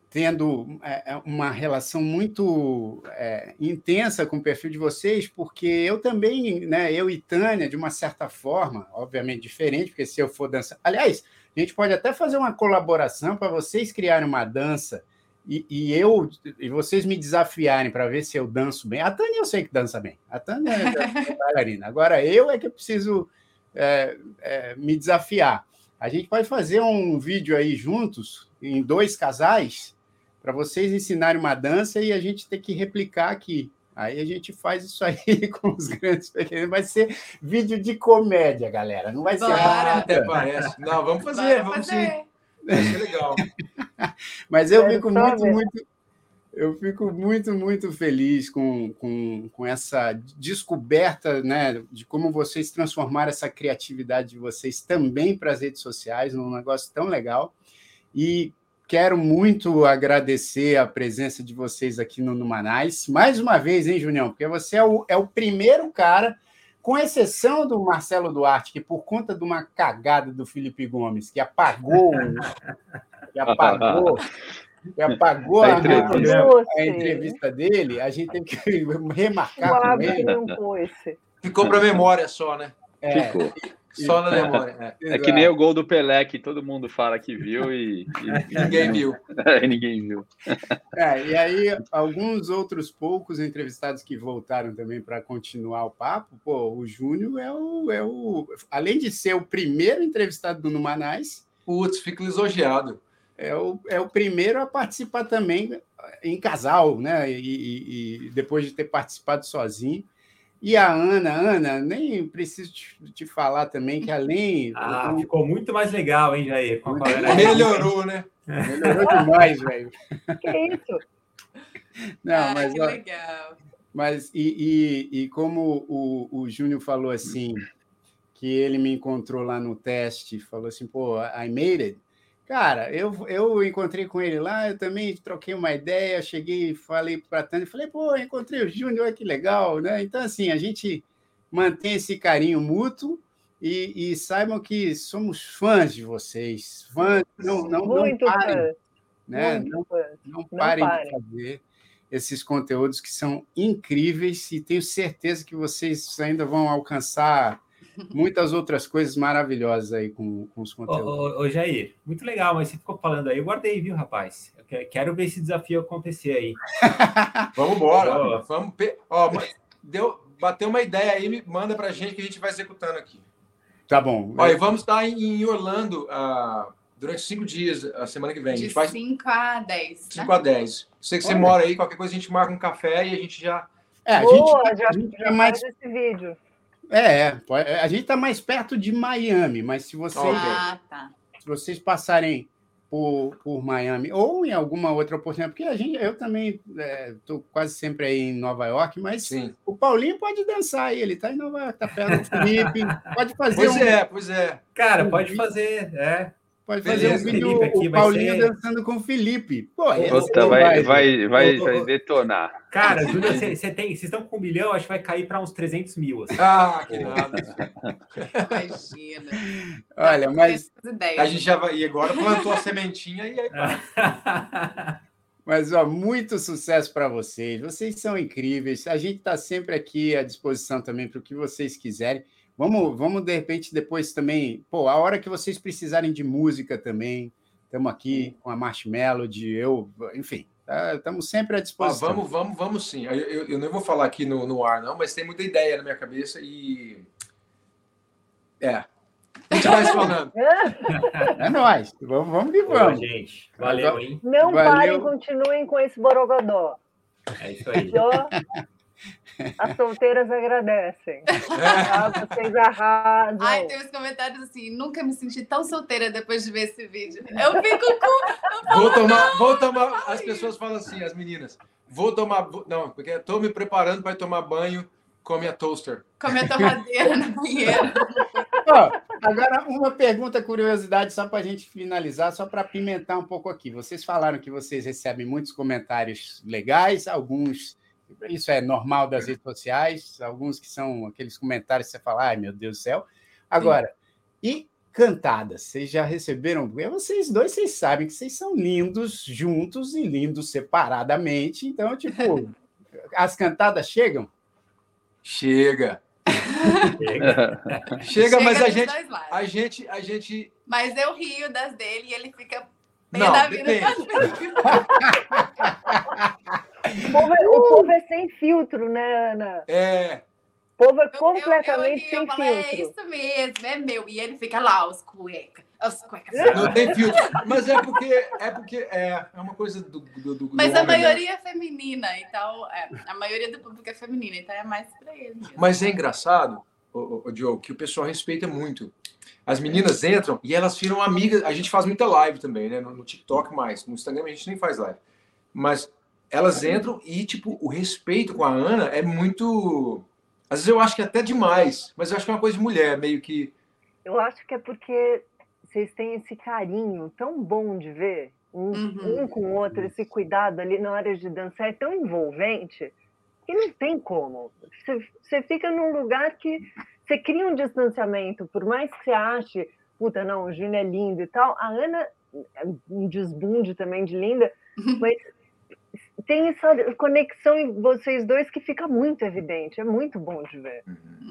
tendo é, uma relação muito é, intensa com o perfil de vocês, porque eu também, né, eu e Tânia, de uma certa forma, obviamente diferente, porque se eu for dançar. Aliás, a gente pode até fazer uma colaboração para vocês criarem uma dança e, e, eu e vocês me desafiarem para ver se eu danço bem. A Tânia eu sei que dança bem. A Tânia é bailarina. Agora eu é que eu preciso é, é, me desafiar. A gente pode fazer um vídeo aí juntos, em dois casais, para vocês ensinarem uma dança e a gente ter que replicar aqui. Aí a gente faz isso aí com os grandes pequenos. Vai ser vídeo de comédia, galera. Não vai ser. Ah, até parece. Não, vamos fazer, Bora vamos fazer. sim. Vai ser legal. Mas eu fico muito, muito, eu fico muito, muito feliz com, com, com essa descoberta né, de como vocês transformaram essa criatividade de vocês também para as redes sociais, num negócio tão legal. E quero muito agradecer a presença de vocês aqui no Numanais. Mais uma vez, hein, Junião? Porque você é o, é o primeiro cara, com exceção do Marcelo Duarte, que por conta de uma cagada do Felipe Gomes, que apagou. que apagou que apagou a, entrevista. a, entrevista dele, a gente tem que remarcar com ele. Ficou para memória só, né? É, Ficou. Só na memória. É. é. que nem o gol do Pelé, que todo mundo fala que viu e, e... ninguém viu. É, ninguém viu. É, e aí, alguns outros poucos entrevistados que voltaram também para continuar o papo, pô, o Júnior é o, é o. Além de ser o primeiro entrevistado do Numanais. Putz, fico lisonjeado é o, é o primeiro a participar também em casal, né? E, e, e, depois de ter participado sozinho. E a Ana, Ana, nem preciso te, te falar também que além. Ah, ficou muito mais legal, hein, Jair? Com a Melhorou, né? Melhorou demais, velho. Que isso? Não, ah, mas. Que ó, legal. Mas, e, e, e como o, o Júnior falou assim, que ele me encontrou lá no teste, falou assim, pô, I made it. Cara, eu, eu encontrei com ele lá, eu também troquei uma ideia, cheguei, falei para a Tânia, falei, pô, encontrei o Júnior, que legal, né? Então, assim, a gente mantém esse carinho mútuo e, e saibam que somos fãs de vocês, fãs, não, não, não parem, né? não, não, parem de fazer esses conteúdos que são incríveis e tenho certeza que vocês ainda vão alcançar muitas outras coisas maravilhosas aí com, com os conteúdos. Ô, ô, ô, Jair, muito legal, mas você ficou falando aí, eu guardei, viu, rapaz? Eu quero ver esse desafio acontecer aí. Vamos embora. Vamos. Ó, deu, bateu uma ideia aí, me manda pra gente que a gente vai executando aqui. Tá bom. Ó, e vamos estar em Orlando uh, durante cinco dias, a semana que vem. De 5 a 10. 5 né? a 10. Sei que você mora aí, qualquer coisa a gente marca um café e a gente já. É, a Boa, gente, já, a gente já mais... esse vídeo. É, é, a gente está mais perto de Miami, mas se vocês, ah, tá. se vocês passarem por, por Miami ou em alguma outra oportunidade, porque a gente, eu também estou é, quase sempre aí em Nova York, mas Sim. o Paulinho pode dançar aí, ele está em Nova York, está perto do Felipe, pode fazer. Pois um, é, pois é. Cara, um pode fazer, é. Pode fazer Beleza, um vídeo aqui, o Paulinho ser... dançando com o Felipe. Pô, Puta, vai, vai, vai, vai, detonar. Cara, Júlia, vocês estão com um milhão, acho que vai cair para uns 300 mil. Assim. Ah, que nada. Imagina. Olha, mas. A gente já vai. E agora plantou a sementinha e aí. Mas ó, muito sucesso para vocês. Vocês são incríveis. A gente está sempre aqui à disposição também para o que vocês quiserem. Vamos, vamos de repente depois também, pô, a hora que vocês precisarem de música também, estamos aqui com a Marshmallow, de eu, enfim, tá, estamos sempre à disposição. Ah, vamos, vamos, vamos sim. Eu, eu, eu, não vou falar aqui no, no ar, não, mas tem muita ideia na minha cabeça e. É. A gente vai falando. É nóis. Vamos, vamos que vamos. Boa, gente. Valeu, hein? Não Valeu. parem, continuem com esse borogodó. É isso aí. As solteiras agradecem. Ah, vocês arrasam. Ai, tem uns comentários assim: nunca me senti tão solteira depois de ver esse vídeo. Eu fico com. Eu vou tomar, vou tomar. As pessoas falam assim, as meninas. Vou tomar. Não, porque estou me preparando para tomar banho com a minha toaster. Com a minha torradeira na banheira. agora, uma pergunta, curiosidade, só para a gente finalizar, só para pimentar um pouco aqui. Vocês falaram que vocês recebem muitos comentários legais, alguns isso é normal das redes sociais, alguns que são aqueles comentários que você fala, ai meu Deus do céu. Agora, Sim. e cantadas? Vocês já receberam? Vocês dois, vocês sabem que vocês são lindos juntos e lindos separadamente. Então, tipo, as cantadas chegam? Chega. Chega. Chega, mas a gente, a gente, a gente. Mas eu rio das dele e ele fica. Não, depende. O povo, é, o povo é sem filtro, né, Ana? É. O povo é completamente eu, eu, eu, sem falo, filtro. É isso mesmo, é meu. E ele fica lá, os cuecas. As cuecas. Não tem filtro. Mas é porque é, porque é, é uma coisa do. do, do Mas do a homem, né? maioria é feminina, então. É, a maioria do público é feminina, então é mais pra ele. mesmo. Mas é engraçado, o, o, o Joe, que o pessoal respeita muito. As meninas entram e elas viram amigas. A gente faz muita live também, né? No, no TikTok mais. No Instagram a gente nem faz live. Mas elas entram e, tipo, o respeito com a Ana é muito. Às vezes eu acho que é até demais, mas eu acho que é uma coisa de mulher, meio que. Eu acho que é porque vocês têm esse carinho tão bom de ver um, Uhum. um com o outro, esse cuidado ali na hora de dançar é tão envolvente que não tem como. Você, você fica num lugar que você cria um distanciamento, por mais que você ache, puta, não, o Júnior é lindo e tal, a Ana é um desbunde também de linda, mas tem essa conexão em vocês dois que fica muito evidente, é muito bom de ver.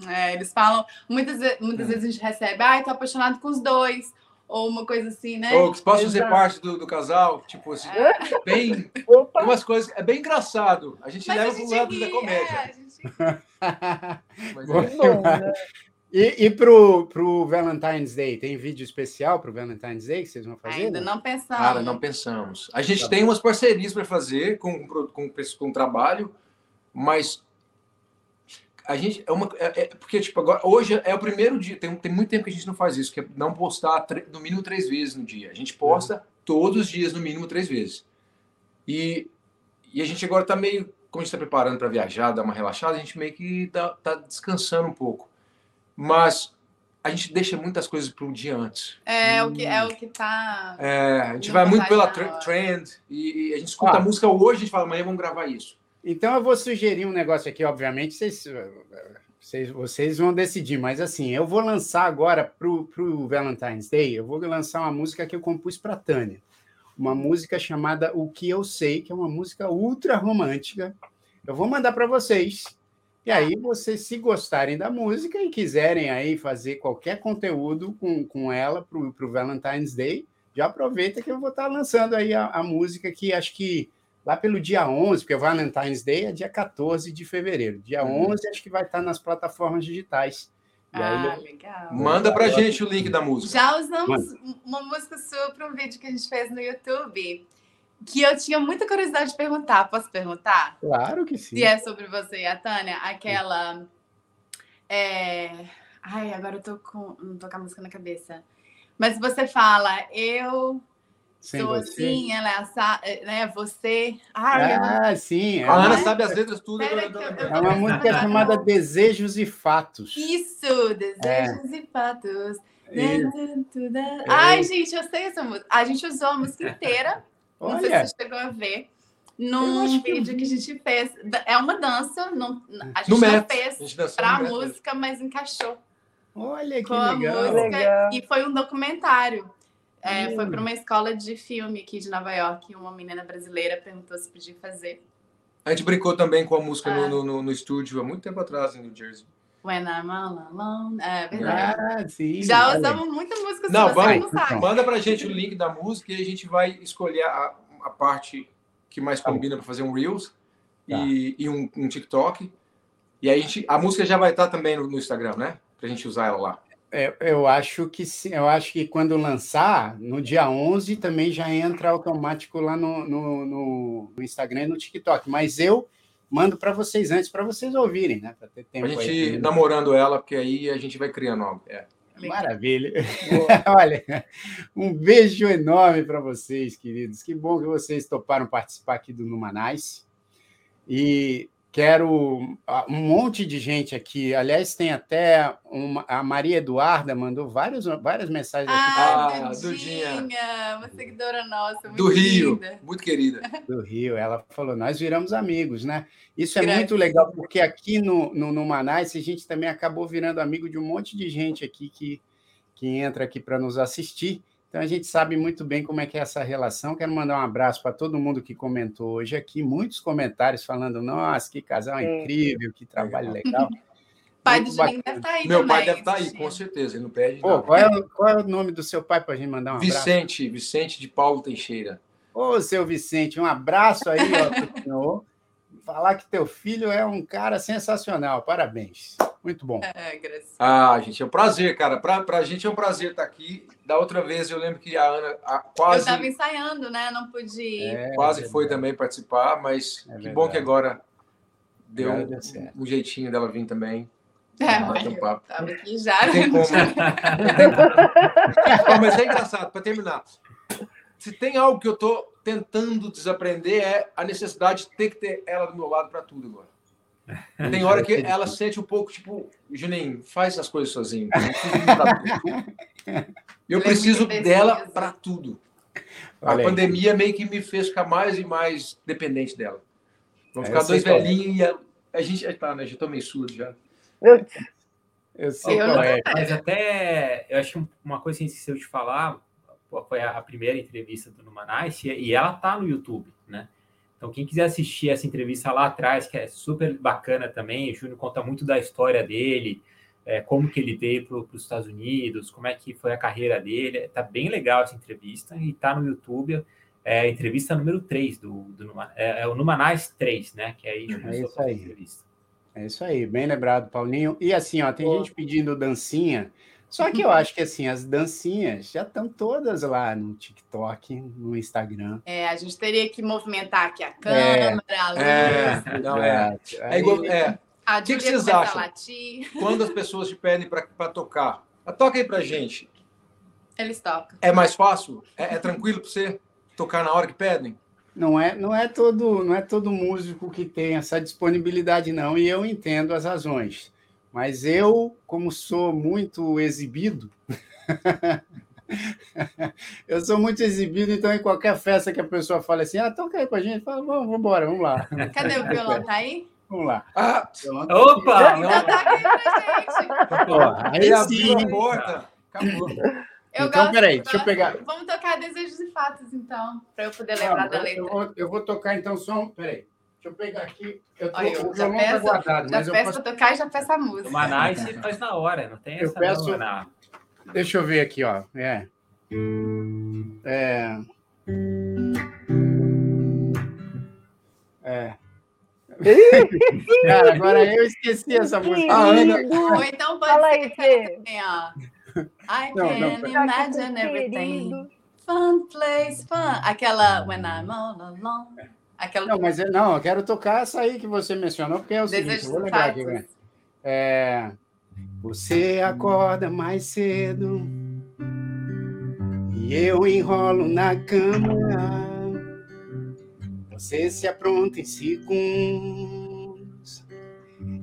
É, eles falam, muitas, muitas vezes a gente recebe, ai, tô apaixonado com os dois, ou uma coisa assim, né? Ou que posso fazer parte do, do casal, tipo assim, É. bem. Opa! Umas coisas. É bem engraçado. A gente Mas leva a pro gente lado ri, da é, comédia. a gente Mas é- Bom, né? E, e pro, pro Valentine's Day, tem vídeo especial pro Valentine's Day que vocês vão fazer? ainda né? não pensamos. Cara, não pensamos. A gente Tá tem umas parcerias para fazer com, com, com, com trabalho, mas a gente é uma é, é- porque tipo agora hoje é o primeiro dia tem, tem muito tempo que a gente não faz isso que é não postar tre- no mínimo três vezes no dia a gente posta todos os dias no mínimo três vezes e, e a gente agora tá meio como a gente está preparando para viajar dar uma relaxada a gente meio que tá, tá descansando um pouco mas a gente deixa muitas coisas para um dia antes É o que, é o que tá. é, a gente vai muito pela hora. trend e, e a gente escuta Ah. a música hoje, a gente fala, amanhã vamos gravar isso. Então eu vou sugerir um negócio aqui, obviamente, vocês, vocês, vocês vão decidir, mas assim, eu vou lançar agora pro, pro Valentine's Day, eu vou lançar uma música que eu compus para Tânia. Uma música chamada O Que Eu Sei, que é uma música ultra romântica. Eu vou mandar para vocês. E aí, vocês, se gostarem da música e quiserem aí fazer qualquer conteúdo com, com ela para o Valentine's Day, já aproveita que eu vou estar lançando aí a, a música que acho que lá pelo dia 11, porque o Valentine's Day é dia 14 de fevereiro. Dia Uhum. 11 acho que vai estar nas plataformas digitais. E aí Ah, eu- legal. Manda pra gente o link da música. Já usamos uma música sua para um vídeo que a gente fez no YouTube, que eu tinha muita curiosidade de perguntar. Posso perguntar? Claro que sim. Se é sobre você e a Tânia, aquela. é, Ai, agora eu tô com. Não tô com a música na cabeça. Mas você fala, eu Sem sou você. assim, ela é assa... né? Você. Ai, eu- Ah, sim. É A Ana sabe as letras tudo. eu- eu- é uma música chamada Desejos e Fatos. Isso, desejos e fatos. Isso. Ai, gente, eu sei essa música. A gente usou a música inteira. Não sei Olha, se você chegou a ver. Num vídeo que a gente fez. É uma dança. Não, a gente No não Met. fez A no Met. música, mas encaixou olha que com a legal. música. Legal. E foi um documentário. É, Hum. Foi para uma escola de filme aqui de Nova York. Uma menina brasileira perguntou se podia fazer. A gente brincou também com a música Ah. no, no, no- no estúdio há muito tempo atrás, em New Jersey. When I'm all alone. É verdade. Ah, sim. Já olha. usamos muita música Não, sua, vai, não sabe. Manda pra gente o link da música e a gente vai escolher a, a parte que mais Tá combina para fazer um Reels Tá. e, e um, um TikTok. E aí a, gente, a música já vai estar também no, no Instagram, né? Pra gente usar ela lá. É, eu acho que sim, eu acho que quando lançar, no dia 11 também já entra automático lá no, no, no- no Instagram e no TikTok. Mas eu mando para vocês antes, para vocês ouvirem, né? Para ter tempo A gente aí. namorando ela, porque aí a gente vai criando algo. É. Maravilha. Olha, um beijo enorme para vocês, queridos. Que bom que vocês toparam participar aqui do Numanais. E quero ah, um monte de gente aqui. Aliás, tem até uma, a Maria Eduarda mandou vários, várias mensagens aqui Ah, Ah, Dudinha, Dudinha. uma seguidora nossa, muito Do Rio, muito querida. do Rio. Ela falou: nós viramos amigos, né? Isso é Grande. muito legal, porque aqui no, no, no Manais a gente também acabou virando amigo de um monte de gente aqui que, que entra aqui para nos assistir. Então a gente sabe muito bem como é que é essa relação. Quero mandar um abraço para todo mundo que comentou hoje aqui, muitos comentários falando: nossa, que casal Sim. incrível, que trabalho legal. pai do Juninho deve estar aí Meu também. pai deve estar aí, assistindo. com certeza. Ele não perde Pô, qual, é, o- qual é o nome do seu pai para a gente mandar um abraço? Vicente, Vicente de Paulo Teixeira. Ô, seu Vicente, um abraço aí ó, pro senhor. Falar que teu filho é um cara sensacional. Parabéns. Muito bom. É, graças. Ah, gente, é um prazer, cara. Pra, pra gente é um prazer estar aqui. Da outra vez eu lembro que a Ana a, Eu quase, tava ensaiando, né? Não pude ir. É, quase é foi também participar, mas É que bom que agora deu um, um jeitinho dela vir também. É, Bater um eu papo. tava aqui já. Não tem como. Não tem como. Ó, mas é engraçado, para terminar. Se tem algo que eu tô tentando desaprender é a necessidade de ter que ter ela do meu lado para tudo agora. Tem hora que ela sente um pouco, tipo, Juninho, faz as coisas sozinho. Eu preciso. Eu dela para tudo. A pandemia meio que me fez ficar mais e mais dependente dela. Vamos É, ficar eu dois é. velhinhos e a, a gente. ah, Tá, né? Já tô meio surdo já. Eu sei Eu é. Mas até, eu acho uma coisa que a gente esqueceu de falar, foi a primeira entrevista do Numanice, e ela tá no YouTube, né? Então, quem quiser assistir essa entrevista lá atrás, que é super bacana também, o Júnior conta muito da história dele, é, como que ele veio para os Estados Unidos, como é que foi a carreira dele. Tá bem legal essa entrevista e tá no YouTube. É a entrevista número 3 do, do Numa, é, é o Numanice 3, né? Que aí começou É isso aí. entrevista. É isso aí, bem lembrado, Paulinho. E assim, ó, tem Pô. gente pedindo dancinha. Só que eu acho que assim, as dancinhas já estão todas lá no TikTok, no Instagram. É, a gente teria que movimentar aqui a É. câmera, a luz. É, não é. É igual. É, A que Júlia vocês acham? latir. quando as pessoas te pedem para tocar, ah, toca aí pra gente. Eles tocam. É mais fácil? É, é tranquilo para você tocar na hora que pedem? Não é, não é todo, não é todo músico que tem essa disponibilidade não, e eu entendo as razões. Mas eu, como sou muito exibido, eu sou muito exibido, então em qualquer festa que a pessoa fala assim, ah, toca aí pra gente, fala, vamos, vamos embora, vamos lá, Cadê o violão? Tá aí? vamos lá. Ah, Opa! Então tá aqui pra gente. Pô, aí ele abriu a porta. Acabou. Eu Então, gosto peraí, de- deixa eu pegar. Vamos tocar Desejos e Fatos, então, para eu poder lembrar da eu, letra. eu vou, eu vou tocar então só um. Peraí, deixa eu pegar aqui. Eu tô, Olha, eu tá peço, guardado, já mas eu peço posso. pra tocar e já peço a música. O Manice faz na hora, não tem Eu essa peço- não. Deixa eu ver aqui, ó. É. É. É. Cara, agora eu esqueci essa música. A Ana- Ou então pode Fala ser aí, também, ó. I Não, can não, imagine everything. Fun place, fun. Aquela When I'm all alone. Aquela Não, mas eu- não, eu quero tocar essa aí que você mencionou, porque é o seguinte, Desejos eu vou lembrar aqui, né? É, você acorda mais cedo e eu enrolo na cama. Você se apronta em segundos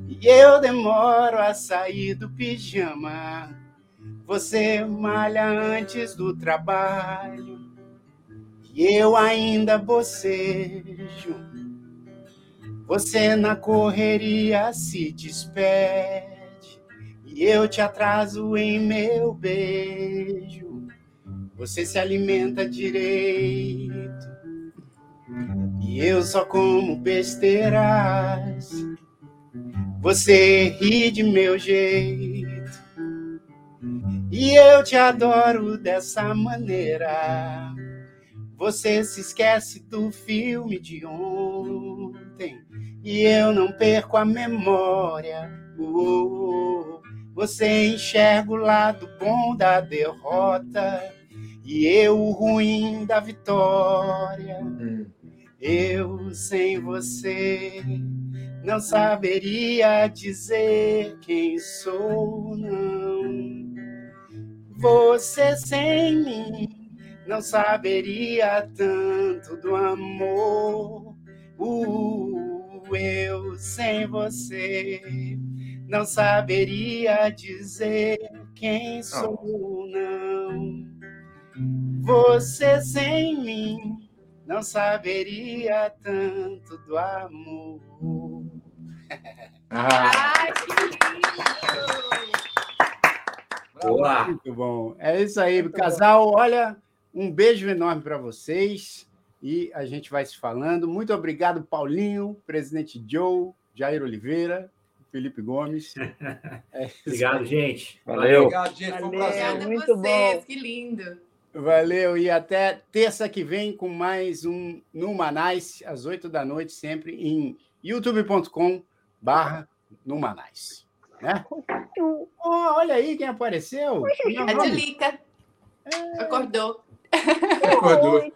e eu demoro a sair do pijama. Você malha antes do trabalho e eu ainda bocejo. Você na correria se despede e eu te atraso em meu beijo. Você se alimenta direito e eu só como besteiras. Você ri de meu jeito e eu te adoro dessa maneira. Você se esquece do filme de ontem e eu não perco a memória. Uh, você enxerga o lado bom da derrota e eu o ruim da vitória. Eu sem você não saberia dizer quem sou, não. Você sem mim não saberia tanto do amor. Uh, eu sem você não saberia dizer quem sou, não. Você sem mim não saberia tanto do amor. Ah, Ai, que lindo! Boa! Muito bom. É isso aí, casal. Olha, um beijo enorme para vocês e a gente vai se falando. Muito obrigado, Paulinho, presidente Joe, Jair Oliveira, Felipe Gomes. É Obrigado, gente. Valeu. obrigado, gente. Foi um Valeu. prazer. Obrigada a muito vocês, bom. que lindo. Valeu, e até terça que vem com mais um Numanais, às oito da noite, sempre em youtube.com barra Numanais. Né? Oh, olha aí quem apareceu. A Dilica. É... Acordou. Acordou.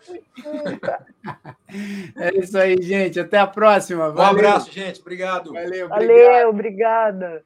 É isso aí, gente. Até a próxima. Valeu. Um abraço, gente. Obrigado. Valeu, Valeu obrigada.